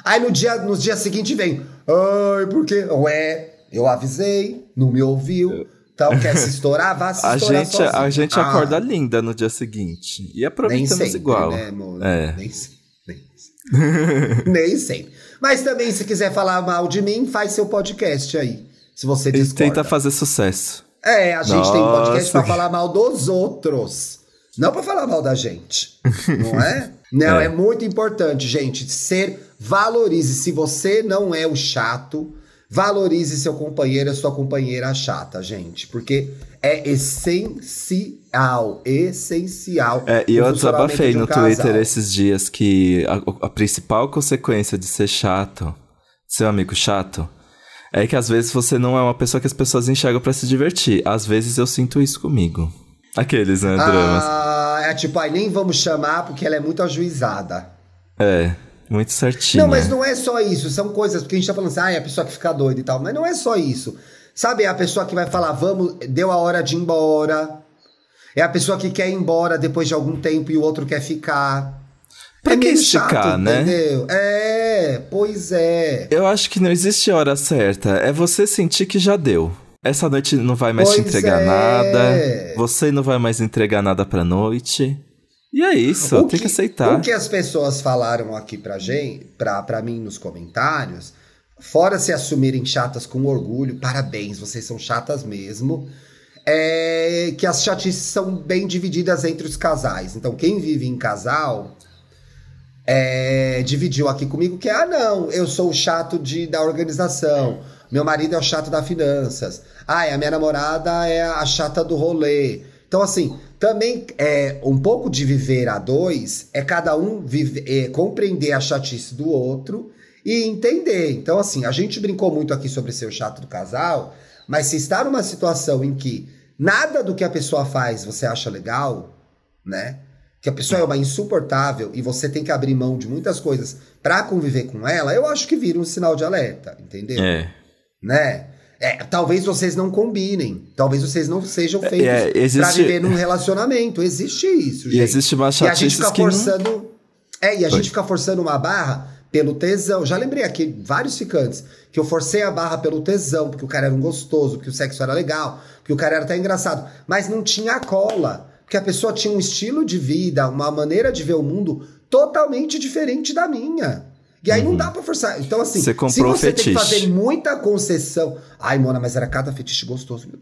Aí no dia, nos dias seguintes vem. Ai, por quê? Ué, eu avisei, não me ouviu. Então quer se estourar? Vá <laughs> se A estourar gente, sozinho. a gente Ah, acorda linda no dia seguinte. E Nem aproveitamos sempre, igual. né, Mona? É. Nem sempre. Nem sempre. <laughs> nem sempre. Mas também, se quiser falar mal de mim, faz seu podcast aí. Se você E discorda. tenta fazer sucesso. É, a gente tem um podcast Nossa. pra falar mal dos outros. Não pra falar mal da gente. Não é? <laughs> Não, é. É. muito importante, gente. Ser. Valorize. Se você não é o chato, valorize seu companheiro e sua companheira chata, gente. Porque é essencial. Essencial. É, e eu desabafei de um no casal. Twitter esses dias que a, a principal consequência de ser chato, ser um amigo chato, é que às vezes você não é uma pessoa que as pessoas enxergam pra se divertir. Às vezes eu sinto isso comigo. Aqueles, né, dramas. Ah, é tipo, ai, nem vamos chamar porque ela é muito ajuizada. É, muito certinho. Não, mas não é só isso. São coisas porque a gente tá falando assim, ah, é a pessoa que fica doida e tal. Mas não é só isso. Sabe, é a pessoa que vai falar, vamos, deu a hora de ir embora. É a pessoa que quer ir embora depois de algum tempo e o outro quer ficar. Pra é que esticar, chato, né? Entendeu? É, pois é. Eu acho que não existe hora certa. É você sentir que já deu. Essa noite não vai mais te Pois entregar é. nada. Você não vai mais entregar nada pra noite. E é isso, O tem que, aceitar. O que as pessoas falaram aqui pra gente, pra, pra mim nos comentários, fora se assumirem chatas com orgulho, parabéns, vocês são chatas mesmo. É que as chatices são bem divididas entre os casais. Então, quem vive em casal é, dividiu aqui comigo que, ah, não, eu sou o chato de, da organização. Meu marido é o chato da finanças. Ah, a minha namorada é a chata do rolê. Então, assim, também é um pouco de viver a dois é cada um vive, é, compreender a chatice do outro e entender. Então, assim, a gente brincou muito aqui sobre ser o chato do casal, mas se está numa situação em que nada do que a pessoa faz você acha legal, né? Que a pessoa é uma insuportável e você tem que abrir mão de muitas coisas pra conviver com ela, eu acho que vira um sinal de alerta, entendeu? É. Né? É, talvez vocês não combinem, talvez vocês não sejam feitos É, pra existe- viver num relacionamento. Existe isso, gente. E existe uma E a gente fica que não... forçando. É, e a Foi. gente fica forçando uma barra pelo tesão. Já lembrei aqui vários ficantes que eu forcei a barra pelo tesão, porque o cara era um gostoso, porque o sexo era legal, porque o cara era até engraçado. Mas não tinha cola. Porque a pessoa tinha um estilo de vida, uma maneira de ver o mundo totalmente diferente da minha. E aí não dá pra forçar. Então, assim, Você se você tem que fazer muita concessão. Ai, Mona, mas era cada fetiche gostoso. Meu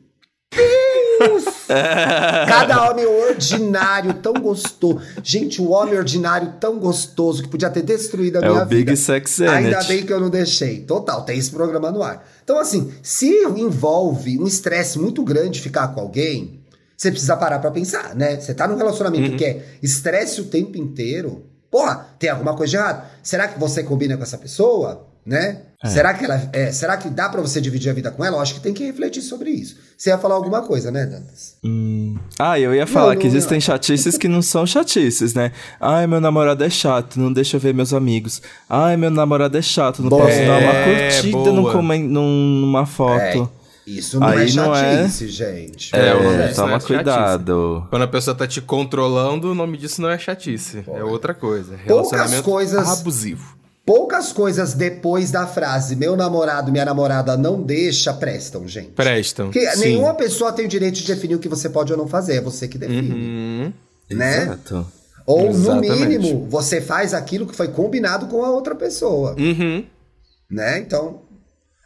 Deus! <laughs> cada homem ordinário tão gostoso. Gente, o homem ordinário tão gostoso que podia ter destruído a É minha o Big vida. Sex Ainda bem que eu não deixei. Total, tem esse programa no ar. Então, assim, se envolve um estresse muito grande ficar com alguém, você precisa parar pra pensar, né? Você tá num relacionamento que é estresse o tempo inteiro. Porra, tem alguma coisa de errado. Será que você combina com essa pessoa? Né? Será que ela. é, será que dá pra você dividir a vida com ela? Eu acho que tem que refletir sobre isso. Você ia falar alguma coisa, né, Dantas? Ah, eu ia falar Não, que não, existem chatices que não são chatices, né? Ai, meu namorado é chato, não deixa eu ver meus amigos. Ai, meu namorado é chato, não Boa. posso dar uma É, curtida num numa foto. Isso não Aí é não é- chatice, gente. É, o nome É, disso toma é chatice. cuidado. Quando a pessoa tá te controlando, o nome disso não é chatice. É outra coisa. Poucas Relacionamento coisas- abusivo. Poucas coisas depois da frase meu namorado, minha namorada não deixa prestam, gente. Prestam. Porque Sim. nenhuma pessoa tem o direito de definir o que você pode ou não fazer, é você que define. Uhum. Né? Exato. Ou, Exatamente. no mínimo, você faz aquilo que foi combinado com a outra pessoa. Uhum. Né? Então,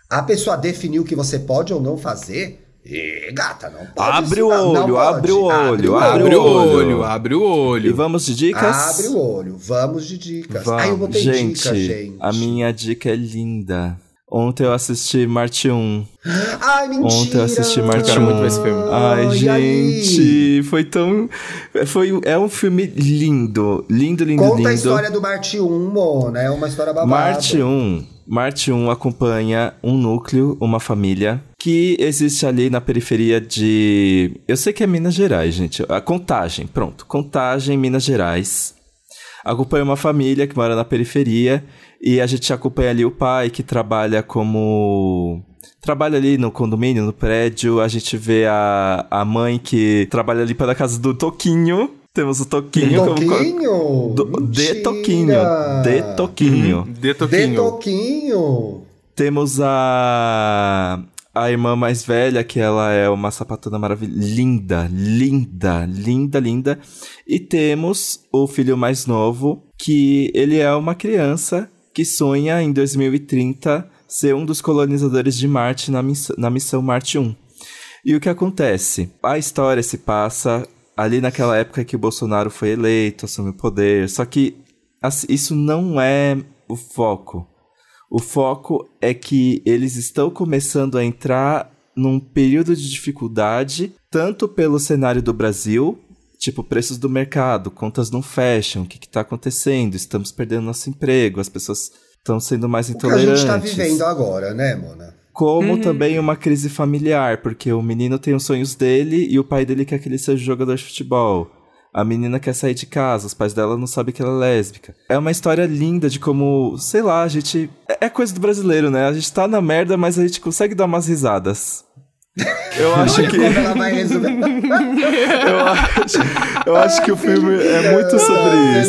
a pessoa definiu o que você pode ou não fazer. E, gata, não pode. Abre o. Não olho, abre o olho, Abre, o olho. abre o olho. E vamos de dicas? Abre o olho. Vamos de dicas. Vamos. Ai, eu botei gente, dica, gente. a minha dica é linda. Ontem eu assisti Marte 1. Ai, mentira. Ontem eu assisti Marte quero 1. muito esse filme. Ai, E aí? gente, foi tão. Foi, é um filme lindo. Lindo, lindo, Conta lindo. a história do Marte 1, Mona. É uma história babada. Marte 1. Marte 1 acompanha um núcleo, uma família, que existe ali na periferia de. Eu sei que é Minas Gerais, gente. A Contagem, pronto. Contagem, Minas Gerais. Acompanha uma família que mora na periferia e a gente acompanha ali o pai que trabalha como. Trabalha ali no condomínio, no prédio. A gente vê a, a mãe que trabalha ali para a casa do Toquinho. Temos o Toquinho como. Toquinho? Do- de. Toquinho. De Toquinho. De De toquinho. Toquinho. Temos a a irmã mais velha, que ela é uma sapatona maravilhosa, linda, linda, linda, linda. E temos o filho mais novo, que ele é uma criança que sonha em 2030 ser um dos colonizadores de Marte na, miss na missão Marte 1. E o que acontece? A história se passa ali naquela época que o Bolsonaro foi eleito, assumiu o poder, só que isso não é o foco. O foco é que eles estão começando a entrar num período de dificuldade, tanto pelo cenário do Brasil, tipo preços do mercado, contas não fecham, o que está acontecendo? Estamos perdendo nosso emprego, as pessoas estão sendo mais O que a intolerantes. gente tá vivendo agora, né, Mona? Como também uma crise familiar, porque o menino tem os sonhos dele e o pai dele quer que ele seja jogador de futebol. A menina quer sair de casa, os pais dela não sabem que ela é lésbica. É uma história linda de como, sei lá, a gente. É é coisa do brasileiro, né? A gente tá na merda, mas a gente consegue dar umas risadas. Eu acho Olha que. como ela vai resolver. <laughs> Eu acho, eu acho que o filme é muito sobre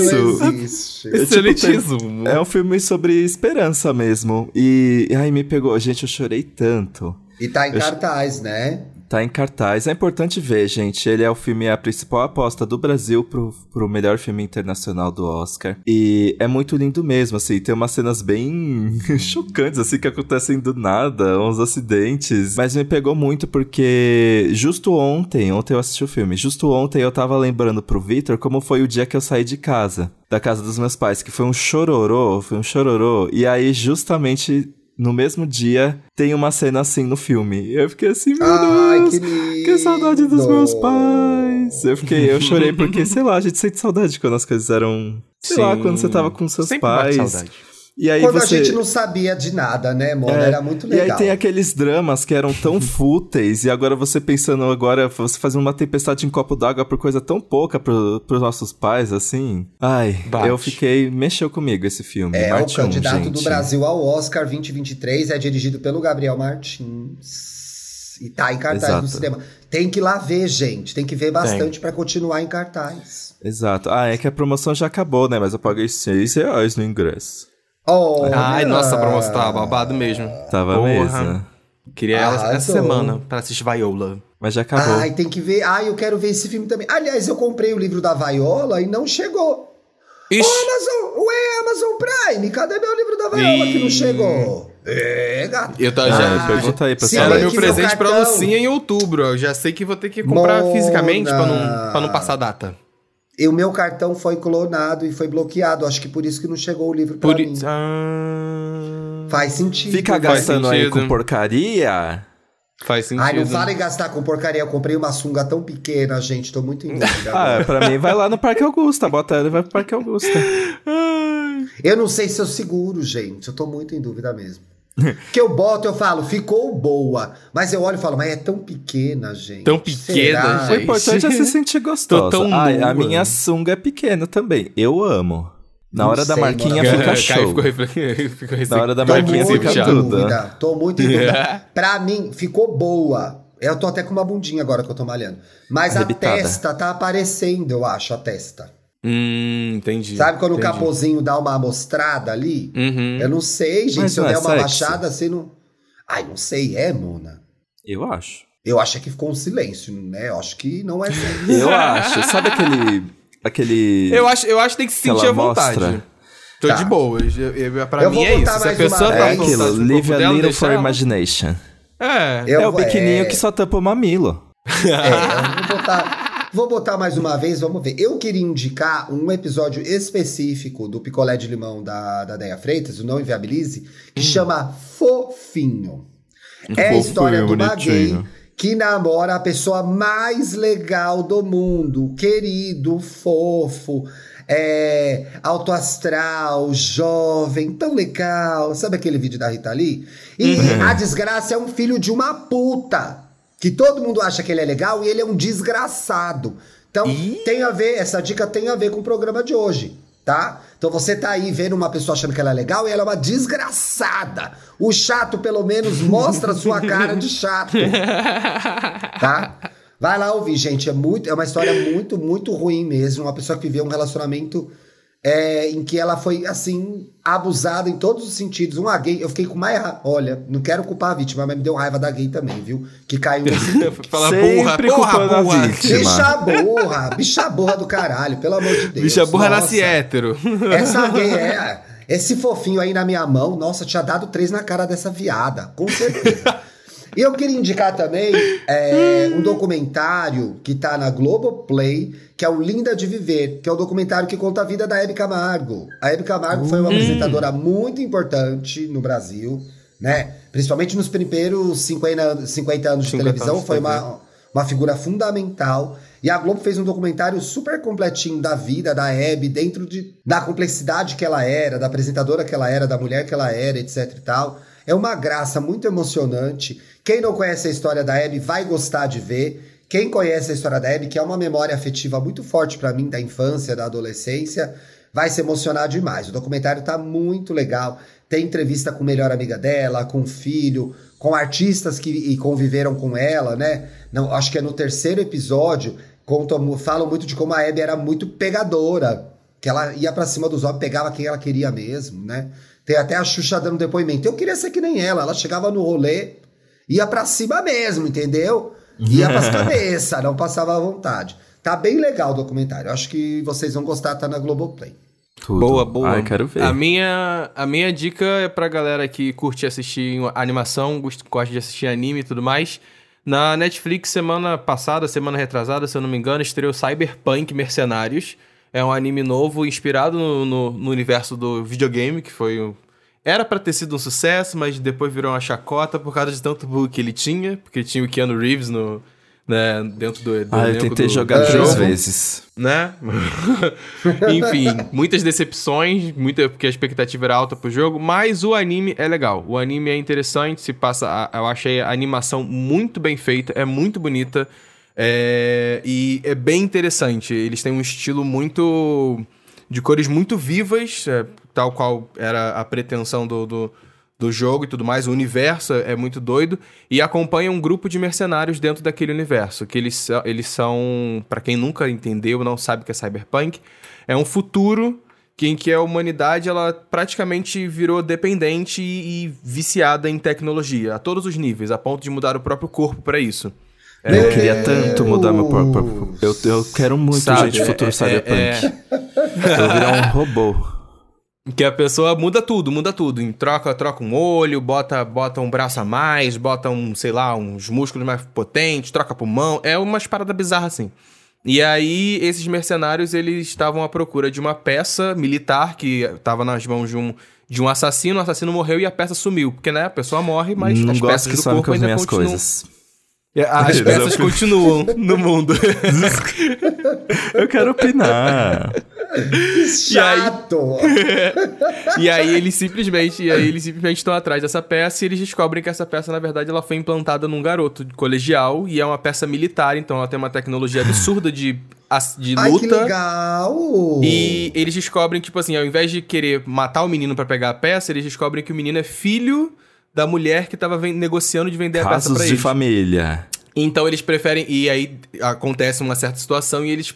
isso. É, tipo, Excelente tem- resumo. É um filme sobre esperança mesmo. E. Ai, me pegou. Gente, eu chorei tanto. E tá em Eu- cartaz, né? Tá em cartaz. É importante ver, gente. Ele é o filme, é a principal aposta do Brasil pro, pro melhor filme internacional do Oscar. E é muito lindo mesmo, assim. Tem umas cenas bem <laughs> chocantes, assim, que acontecem do nada, uns acidentes. Mas me pegou muito porque justo ontem, ontem eu assisti o filme, justo ontem eu tava lembrando pro Victor como foi o dia que eu saí de casa. Da casa dos meus pais, que foi um chororô, foi um chororô. E aí, justamente no mesmo dia, tem uma cena assim no filme. Eu fiquei assim, meu Ai, Deus, que que saudade dos meus pais. Eu fiquei, eu chorei porque, <laughs> sei lá, a gente sente saudade quando as coisas eram. Sei lá, Sim. quando você tava com seus Sempre pais. bate saudade. E aí Quando você. a gente não sabia de nada, né, Mona? É, Era muito E aí legal. tem aqueles dramas que eram tão <laughs> fúteis, e agora você pensando agora, você fazendo uma tempestade em copo d'água por coisa tão pouca pro, pros nossos pais, assim. Ai, Bate. eu fiquei. Mexeu comigo esse filme. É, o um, candidato do gente. Brasil ao Oscar 2023 é dirigido pelo Gabriel Martins. E tá em cartaz Exato. no cinema. Tem que ir lá ver, gente. Tem que ver bastante pra continuar em cartaz. Exato. Ah, é que a promoção já acabou, né? Mas eu paguei 6 reais no ingresso. Oh, Ai, nossa, a promoção tava babado mesmo. Tava Porra. mesmo. Queria ela essa semana pra assistir Viola. Mas já acabou. Ai, tem que ver. Ai, eu quero ver esse filme também. Aliás, eu comprei o livro da Vaiola e não chegou. Ixi, Ô, Amazon! Ué, Amazon Elaine, cadê meu livro da Viola que não chegou? É, gato. Eu tô Ah, já. pergunta aí senhora. Era meu que meu presente pra cartão- Lucinha em outubro. Eu já sei que vou ter que comprar Mona. fisicamente pra não, pra não passar data. E o meu cartão foi clonado e foi bloqueado. Acho que por isso que não chegou o livro pra Por mim. Ah, Faz sentido. Fica gastando aí sentido. com porcaria? faz sentido. Ai, não fala em gastar com porcaria. Eu comprei uma sunga tão pequena, gente. Tô muito em dúvida. <laughs> Ah, pra mim vai lá no Parque Augusta. Bota ela e vai pro Parque Augusta. Eu não sei se eu seguro, gente. Eu tô muito em dúvida mesmo. <laughs> Que eu boto, eu falo, ficou boa. Mas eu olho e falo, mas é tão pequena, gente. Tão pequena, Será? O gente. importante é se sentir gostosa. tão Ai, a minha sunga é pequena também. Eu amo. Na Não hora da sei, marquinha mano. fica <laughs> show. <laughs> Na hora da Tô marquinha fica em tudo. dúvida. Tô muito em dúvida. pra mim, ficou boa. Eu tô até com uma bundinha agora que eu tô malhando. Mas a Arrebitada. testa tá aparecendo, eu acho, a testa. Hum, entendi. Sabe quando entendi. o capozinho dá uma amostrada ali? Uhum. Eu não sei, gente. Mas se eu é der uma sexy? baixada, assim não. Ai, não sei, é, Mona. Eu acho. Eu acho que ficou um silêncio, né? Eu acho que não é <laughs> sexy. Eu acho. Sabe aquele. Aquele. Eu acho, eu acho que tem que se sentir à vontade. mostra. Tô Tá. de boa. Eu, eu, pra Eu mim vou é isso. botar Se a mais pessoa uma tá É aquilo. vontade Live a little for imagination. É. Eu- é o biquininho é. que só tampa o mamilo. É, eu vou botar, <laughs> vou botar mais uma vez, vamos ver. Eu queria indicar um episódio específico do Picolé de Limão da, da Deia Freitas, o Não Inviabilize, que chama Fofinho. É a história de uma gay que namora a pessoa mais legal do mundo, querido, fofo, é, alto astral, jovem, tão legal. Sabe aquele vídeo da Rita Lee? E a desgraça é um filho de uma puta. Que todo mundo acha que ele é legal e ele é um desgraçado. Então, tem a ver, essa dica tem a ver com o programa de hoje, tá? Então você tá aí vendo uma pessoa achando que ela é legal e ela é uma desgraçada. O chato, pelo menos, mostra a sua cara de chato. <laughs> tá? Vai lá ouvir, gente. É, muito, é uma história muito, muito ruim mesmo. Uma pessoa que viveu um relacionamento é, em que ela foi, assim, abusada em todos os sentidos. Uma gay, eu fiquei com mais raiva. Olha, não quero culpar a vítima, mas me deu raiva da gay também, viu? Que caiu <laughs> nesse. Fala Sempre burra, porra, culpando a burra. vítima. bicha burra, bicha burra do caralho, pelo amor de Deus. Bicha burra Nossa. nasce hétero. Essa <laughs> gay é. Esse fofinho aí na minha mão, nossa, tinha dado três na cara dessa viada, com certeza. E eu queria indicar também é, um documentário que tá na Globoplay, que é o Linda de Viver, que é o documentário que conta a vida da Hebe Camargo. A Hebe Camargo foi uma apresentadora muito importante no Brasil, né? Principalmente nos primeiros 50, anos- 50 anos de 50 televisão, anos de foi uma, uma figura fundamental. E a Globo fez um documentário super completinho da vida da Hebe, dentro de, da complexidade que ela era, da apresentadora que ela era, da mulher que ela era, etc e tal. É uma graça muito emocionante. Quem não conhece a história da Hebe vai gostar de ver. Quem conhece a história da Hebe, que é uma memória afetiva muito forte pra mim da infância, da adolescência, vai se emocionar demais. O documentário tá muito legal. Tem entrevista com a melhor amiga dela, com o filho, com artistas que conviveram com ela, né? Não, acho que é no terceiro episódio, contam, falam muito de como a Hebe era muito pegadora, que ela ia pra cima dos homens, pegava quem ela queria mesmo, né? Tem até a Xuxa dando depoimento. Eu queria ser que nem ela. Ela chegava no rolê, ia pra cima mesmo, entendeu? Ia <laughs> pras cabeças, não passava à vontade. Tá bem legal o documentário. Acho que vocês vão gostar, tá na Globoplay. Tudo. Boa, boa. Ai, quero ver. A minha, a minha dica é pra galera que curte assistir animação, gost- gosta de assistir anime e tudo mais. Na Netflix, semana passada, semana retrasada, se eu não me engano, estreou Cyberpunk Mercenários. É um anime novo inspirado no, no- no universo do videogame, que foi. Era pra ter sido um sucesso, mas depois virou uma chacota por causa de tanto bug que ele tinha, porque ele tinha o Keanu Reeves no, né, dentro do. do Ah, eu tentei do- jogar do três jogo vezes. né? <laughs> Enfim, muitas decepções, muita porque a expectativa era alta pro jogo, mas o anime é legal. O anime é interessante, se passa, a- eu achei a animação muito bem feita, é muito bonita. é, e é bem interessante. Eles têm um estilo muito. de cores muito vivas, é, tal qual era a pretensão do, do, do jogo e tudo mais. O universo é muito doido. E acompanha um grupo de mercenários dentro daquele universo. Que eles, são- eles são. para quem nunca entendeu, não sabe o que é cyberpunk, é um futuro que, em que a humanidade ela praticamente virou dependente e, e viciada em tecnologia, a todos os níveis, a ponto de mudar o próprio corpo para isso. Eu Meu queria tanto mudar meu próprio. Eu, eu quero muito, Sabe, gente, futuro é- cyberpunk. é- Eu virar um robô. Que a pessoa muda tudo, muda tudo. Em troca, troca um olho, bota, bota um braço a mais, bota um, sei lá, uns músculos mais potentes, troca pulmão. É umas paradas bizarras assim. E aí, esses mercenários, eles estavam à procura de uma peça militar que estava nas mãos de um, de um assassino. O assassino morreu e a peça sumiu. Porque, né, a pessoa morre, mas Não as peças que do corpo ainda continuam. coisas. É, <laughs> As peças continuam no mundo. <laughs> Eu quero opinar. Chato! <laughs> E aí eles simplesmente, e aí eles simplesmente estão atrás dessa peça e eles descobrem que essa peça, na verdade, ela foi implantada num garoto de colegial e é uma peça militar, então ela tem uma tecnologia absurda de, de Ai, que luta. legal! E eles descobrem, tipo assim, ao invés de querer matar o menino pra pegar a peça, eles descobrem que o menino é filho da mulher que tava ven- negociando de vender a peça Casos pra de eles. família. Então eles preferem. E aí acontece uma certa situação e eles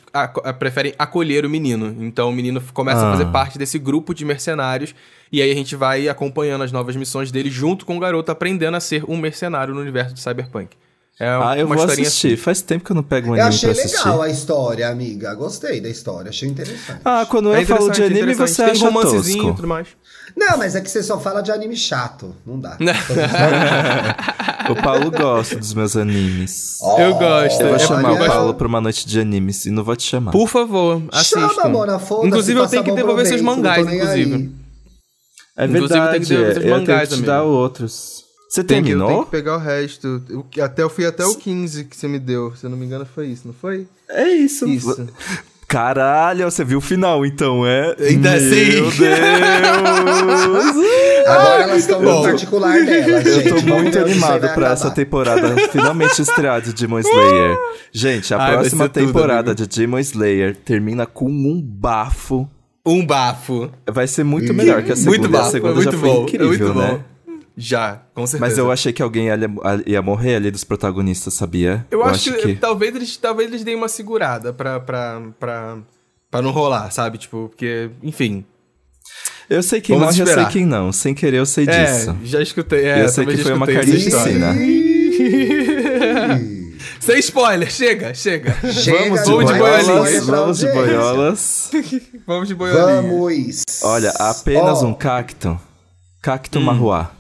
preferem acolher o menino. Então o menino começa Ah. a fazer parte desse grupo de mercenários. E aí a gente vai acompanhando as novas missões dele junto com o garoto, aprendendo a ser um mercenário no universo de Cyberpunk. É Ah, eu uma vou assistir. Faz tempo que eu não pego um Eu anime achei pra assistir. legal a história, amiga. Gostei da história, achei interessante. Ah, quando É eu falo de anime, você Tem acha romancezinho e tosco. tudo mais. Não, mas é que você só fala de anime chato. Não dá. <laughs> O Paulo gosta dos meus animes. Eu gosto. Eu vou É chamar porque o eu Paulo pra uma noite de animes e não vou te chamar. Por favor, assistam. Chama, Mona, foda-se, Inclusive, eu tenho que devolver seus proveito, mangás, inclusive. aí. É Inclusive, verdade, tem que devolver seus eu tenho mangás, que te dar outros. Você Tem que, eu tenho terminou? que pegar o resto. Eu, até, eu fui até o 15 que você me deu. Se eu não me engano, foi isso, não foi? É isso. Isso. Caralho, você viu o final, então, é? Ainda Meu sim. Deus! Agora elas estão no Bom, particular delas, Eu gente. tô Vamos muito animado pra essa temporada finalmente estrear de Demon Slayer. Gente, a Ai, próxima tudo, temporada amigo. de Demon Slayer termina com um bafo. Um bafo. Vai ser muito melhor que a segunda. Muito a bafo. É segunda muito já foi bom. incrível, é muito né? Já, com certeza. Mas eu achei que alguém ia, ia morrer ali dos protagonistas, sabia? Eu, acho, que, talvez eles talvez eles deem uma segurada pra, pra, pra, pra não rolar, sabe? Tipo, porque, enfim. Eu sei quem Vamos morre, eu sei quem não. Sem querer, eu sei disso. É, já escutei. É, Eu sei que foi uma carnificina. <laughs> Sem spoiler, chega, chega. Chega Vamos de Vamos de boiolas, <laughs> vamos de boiolas. Vamos de boiolinha. Vamos. Olha, apenas Ó, um cacto. Cacto Hum. marruá.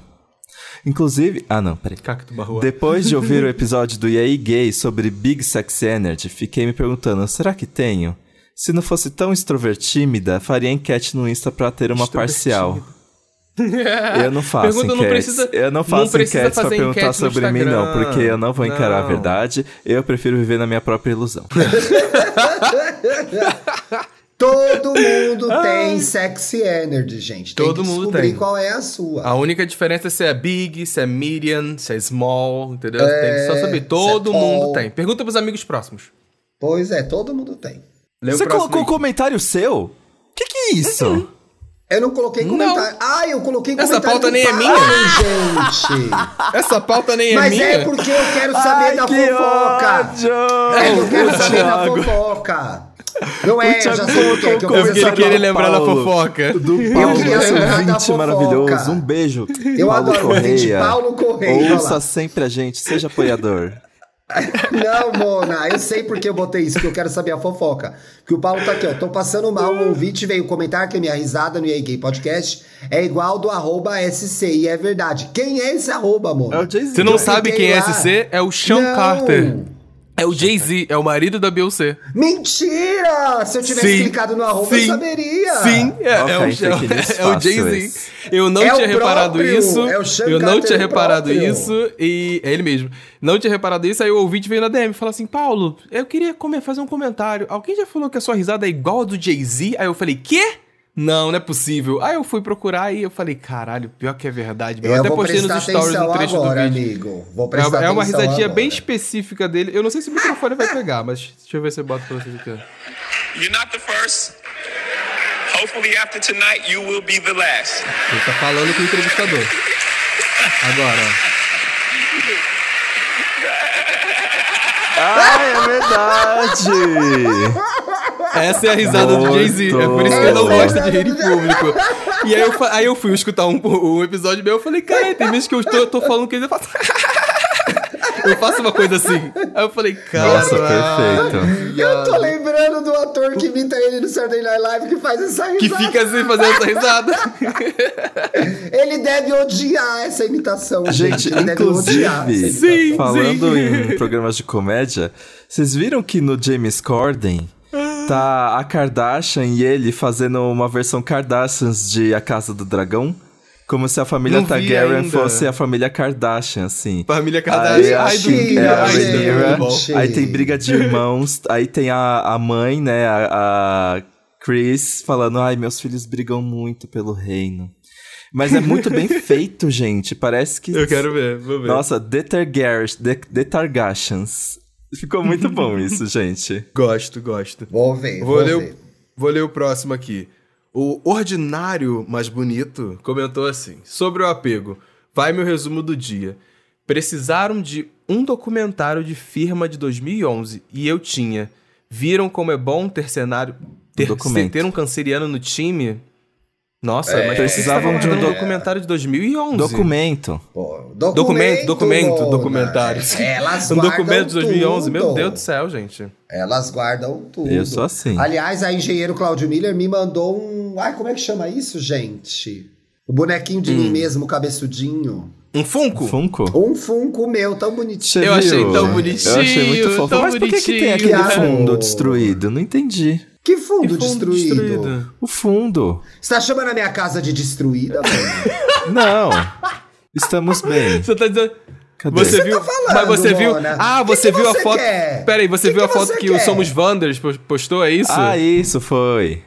Inclusive... Ah, não, peraí. Cacto barroa. Depois de ouvir o <laughs> episódio do EA Gay sobre Big Sex Energy, fiquei me perguntando, será que tenho? Se não fosse tão extrovertímida, faria enquete no Insta pra ter uma parcial. Eu não <laughs> faço Pergunta, não enquetes. precisa- eu não não faço precisa enquetes pra perguntar enquete sobre mim, não, porque eu não vou encarar a Não. verdade. Eu prefiro viver na minha própria ilusão. <laughs> Todo mundo <laughs> tem sexy energy, gente. Tem Todo que mundo descobrir tem. qual é a sua. A única diferença é se é big, se é medium, se é small, entendeu? tem que só saber. Todo se é mundo tall. tem. Pergunta pros amigos próximos. Pois é, todo mundo tem. Lê Você colocou aí. comentário seu? Que que é isso? Eu não coloquei Não. comentário. Ah, eu coloquei Essa comentário. pauta do nem é Paulo, minha. gente. <laughs> Essa pauta nem é Mas minha. é porque eu quero saber da que fofoca. ódio! É que eu quero saber da fofoca. Não é, eu já sei o que é que eu queria ele do lembrar da fofoca. Do Paulo, queria da ouvinte maravilhoso. Um beijo. Eu Paulo adoro o Correia. Paulo Correia. Ouça lá. sempre a gente, seja apoiador. <laughs> Não, Mona, eu sei porque eu botei isso, que eu quero saber a fofoca. Que o Paulo tá aqui, ó. Tô passando mal, um ouvinte veio comentar que a minha risada no EA Gay Podcast é igual do arroba SC. E é verdade. Quem é esse arroba, Mona? É o. Você não Eu sabe quem é lá. SC? É o Sean Não. Carter. É o Jay-Z, é o marido da Beyoncé. Mentira! Se eu tivesse Sim. clicado no arroba, eu Sim. saberia. Sim, é, Ok, é o, news <laughs> é o Jay-Z. Eu não É tinha o reparado próprio, isso. é eu não tinha reparado próprio. isso. E é ele mesmo. Não tinha reparado isso. Aí o ouvinte veio na DM e falou assim: Paulo, eu queria fazer um comentário. Alguém já falou que a sua risada é igual a do Jay-Z? Aí eu falei: Quê? Não, não é possível. Aí eu fui procurar e eu falei: Caralho, pior que é verdade. meu." Eu Eu até vou postei nos stories um trecho agora, do vídeo. amigo. Vou É prestar uma- é uma risadinha agora. bem específica dele. Eu não sei se o microfone vai pegar, mas deixa eu ver se eu boto pra vocês aqui. You're not the first. Hopefully, after tonight, you will be the last. Ele tá falando com o entrevistador. Agora, ó. Ai, é verdade! Essa é a risada do. Jay-Z. É por isso que ele não gosta de rir em público. E aí eu, aí eu fui escutar um, um episódio meu e falei, cara, tem vezes que eu tô, tô falando que ele faz. <laughs> Eu faço uma coisa assim. Aí eu falei, cara. Nossa, perfeito. Eu tô lembrando do ator que imita ele no Saturday Night Live que faz essa risada. Que fica assim fazendo essa risada. Ele deve odiar essa imitação, gente. Gente, Ele deve odiar essa inclusive, imitação. Sim. falando em programas de comédia, vocês viram que no James Corden tá a Kardashian e ele fazendo uma versão Kardashians de A Casa do Dragão? Como se a família Não Targaryen fosse a família Kardashian, assim. Família Aí, Kardashian. Que duvido. é a Ai, gente. duvido. Rhaenyra, bom. Aí tem briga de irmãos, aí tem a, a mãe, né, a, a Chris, falando, ai, meus filhos brigam muito pelo reino. Mas é muito bem <laughs> feito, gente. Parece que. Eu quero ver, vou ver. Nossa, The, Targar- The, The Targaryens. Ficou muito bom isso, gente. <laughs> Gosto, gosto. Vou ver, Vou, vou, ler, ver. o, vou ler o próximo aqui. O ordinário mais bonito comentou assim: sobre o apego. Vai meu resumo do dia. Precisaram de um documentário de firma de 2011 e eu tinha. Viram como é bom ter cenário. Ter, documento. ter um canceriano no time? Nossa, mas precisavam de um documentário doc- documentário de 2011. Documento. Pô, Documento, documento, documentário. Elas Um guardam documento de 2011, meu tudo. Deus do céu, gente. Elas guardam tudo. Eu sou assim. Aliás, a engenheiro Claudio Miller me mandou um. Ai, como é que chama isso, gente? O bonequinho de Hum. mim mesmo, cabeçudinho. Um Funko? Funko? Um Funko meu, tão bonitinho. Eu achei tão bonitinho, Eu achei muito fofo. Mas por que, que tem aquele fundo destruído? Não entendi. Que fundo, Fundo destruído. O fundo. Você tá chamando a minha casa de destruída, mano? <laughs> Não. Estamos bem. Você tá dizendo. Cadê? Você Você viu? tá falando, mas você viu? Mona? Ah, Que você que viu a você foto? quer? Pera aí, você Que viu a que foto que o? Somos Wanders po- postou, é isso? Ah, isso foi.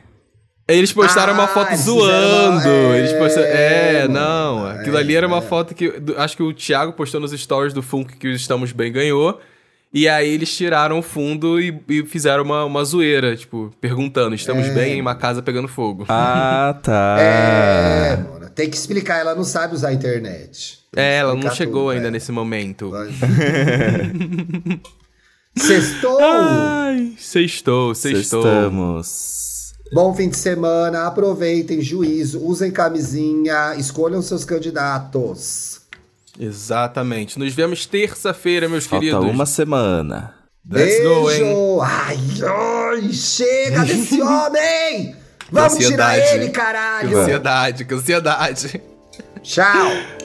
Eles postaram uma Ah, foto eles fizeram uma- zoando. é, Eles postaram... É, não. Aquilo É, ali era uma é. foto que. Acho que o Thiago postou nos stories do Funk que o Estamos Bem ganhou. E aí eles tiraram o fundo e, e fizeram uma, uma zoeira, tipo, perguntando: estamos É. bem em uma casa pegando fogo? Ah, <laughs> tá. É, mano. Tem que explicar, ela não sabe usar a internet. Tem É, ela não chegou tudo, ainda é. nesse momento. <laughs> Sextou! Ai, sextou, sextou. Estamos. Bom fim de semana, aproveitem, juízo, usem camisinha, escolham seus candidatos. Exatamente. Nos vemos terça-feira, meus Falta queridos. uma semana. Let's go, hein? Beijo! Ai, ai, chega desse <laughs> homem! Vamos tirar ele, caralho! Que ansiedade, que ansiedade. Tchau! <laughs>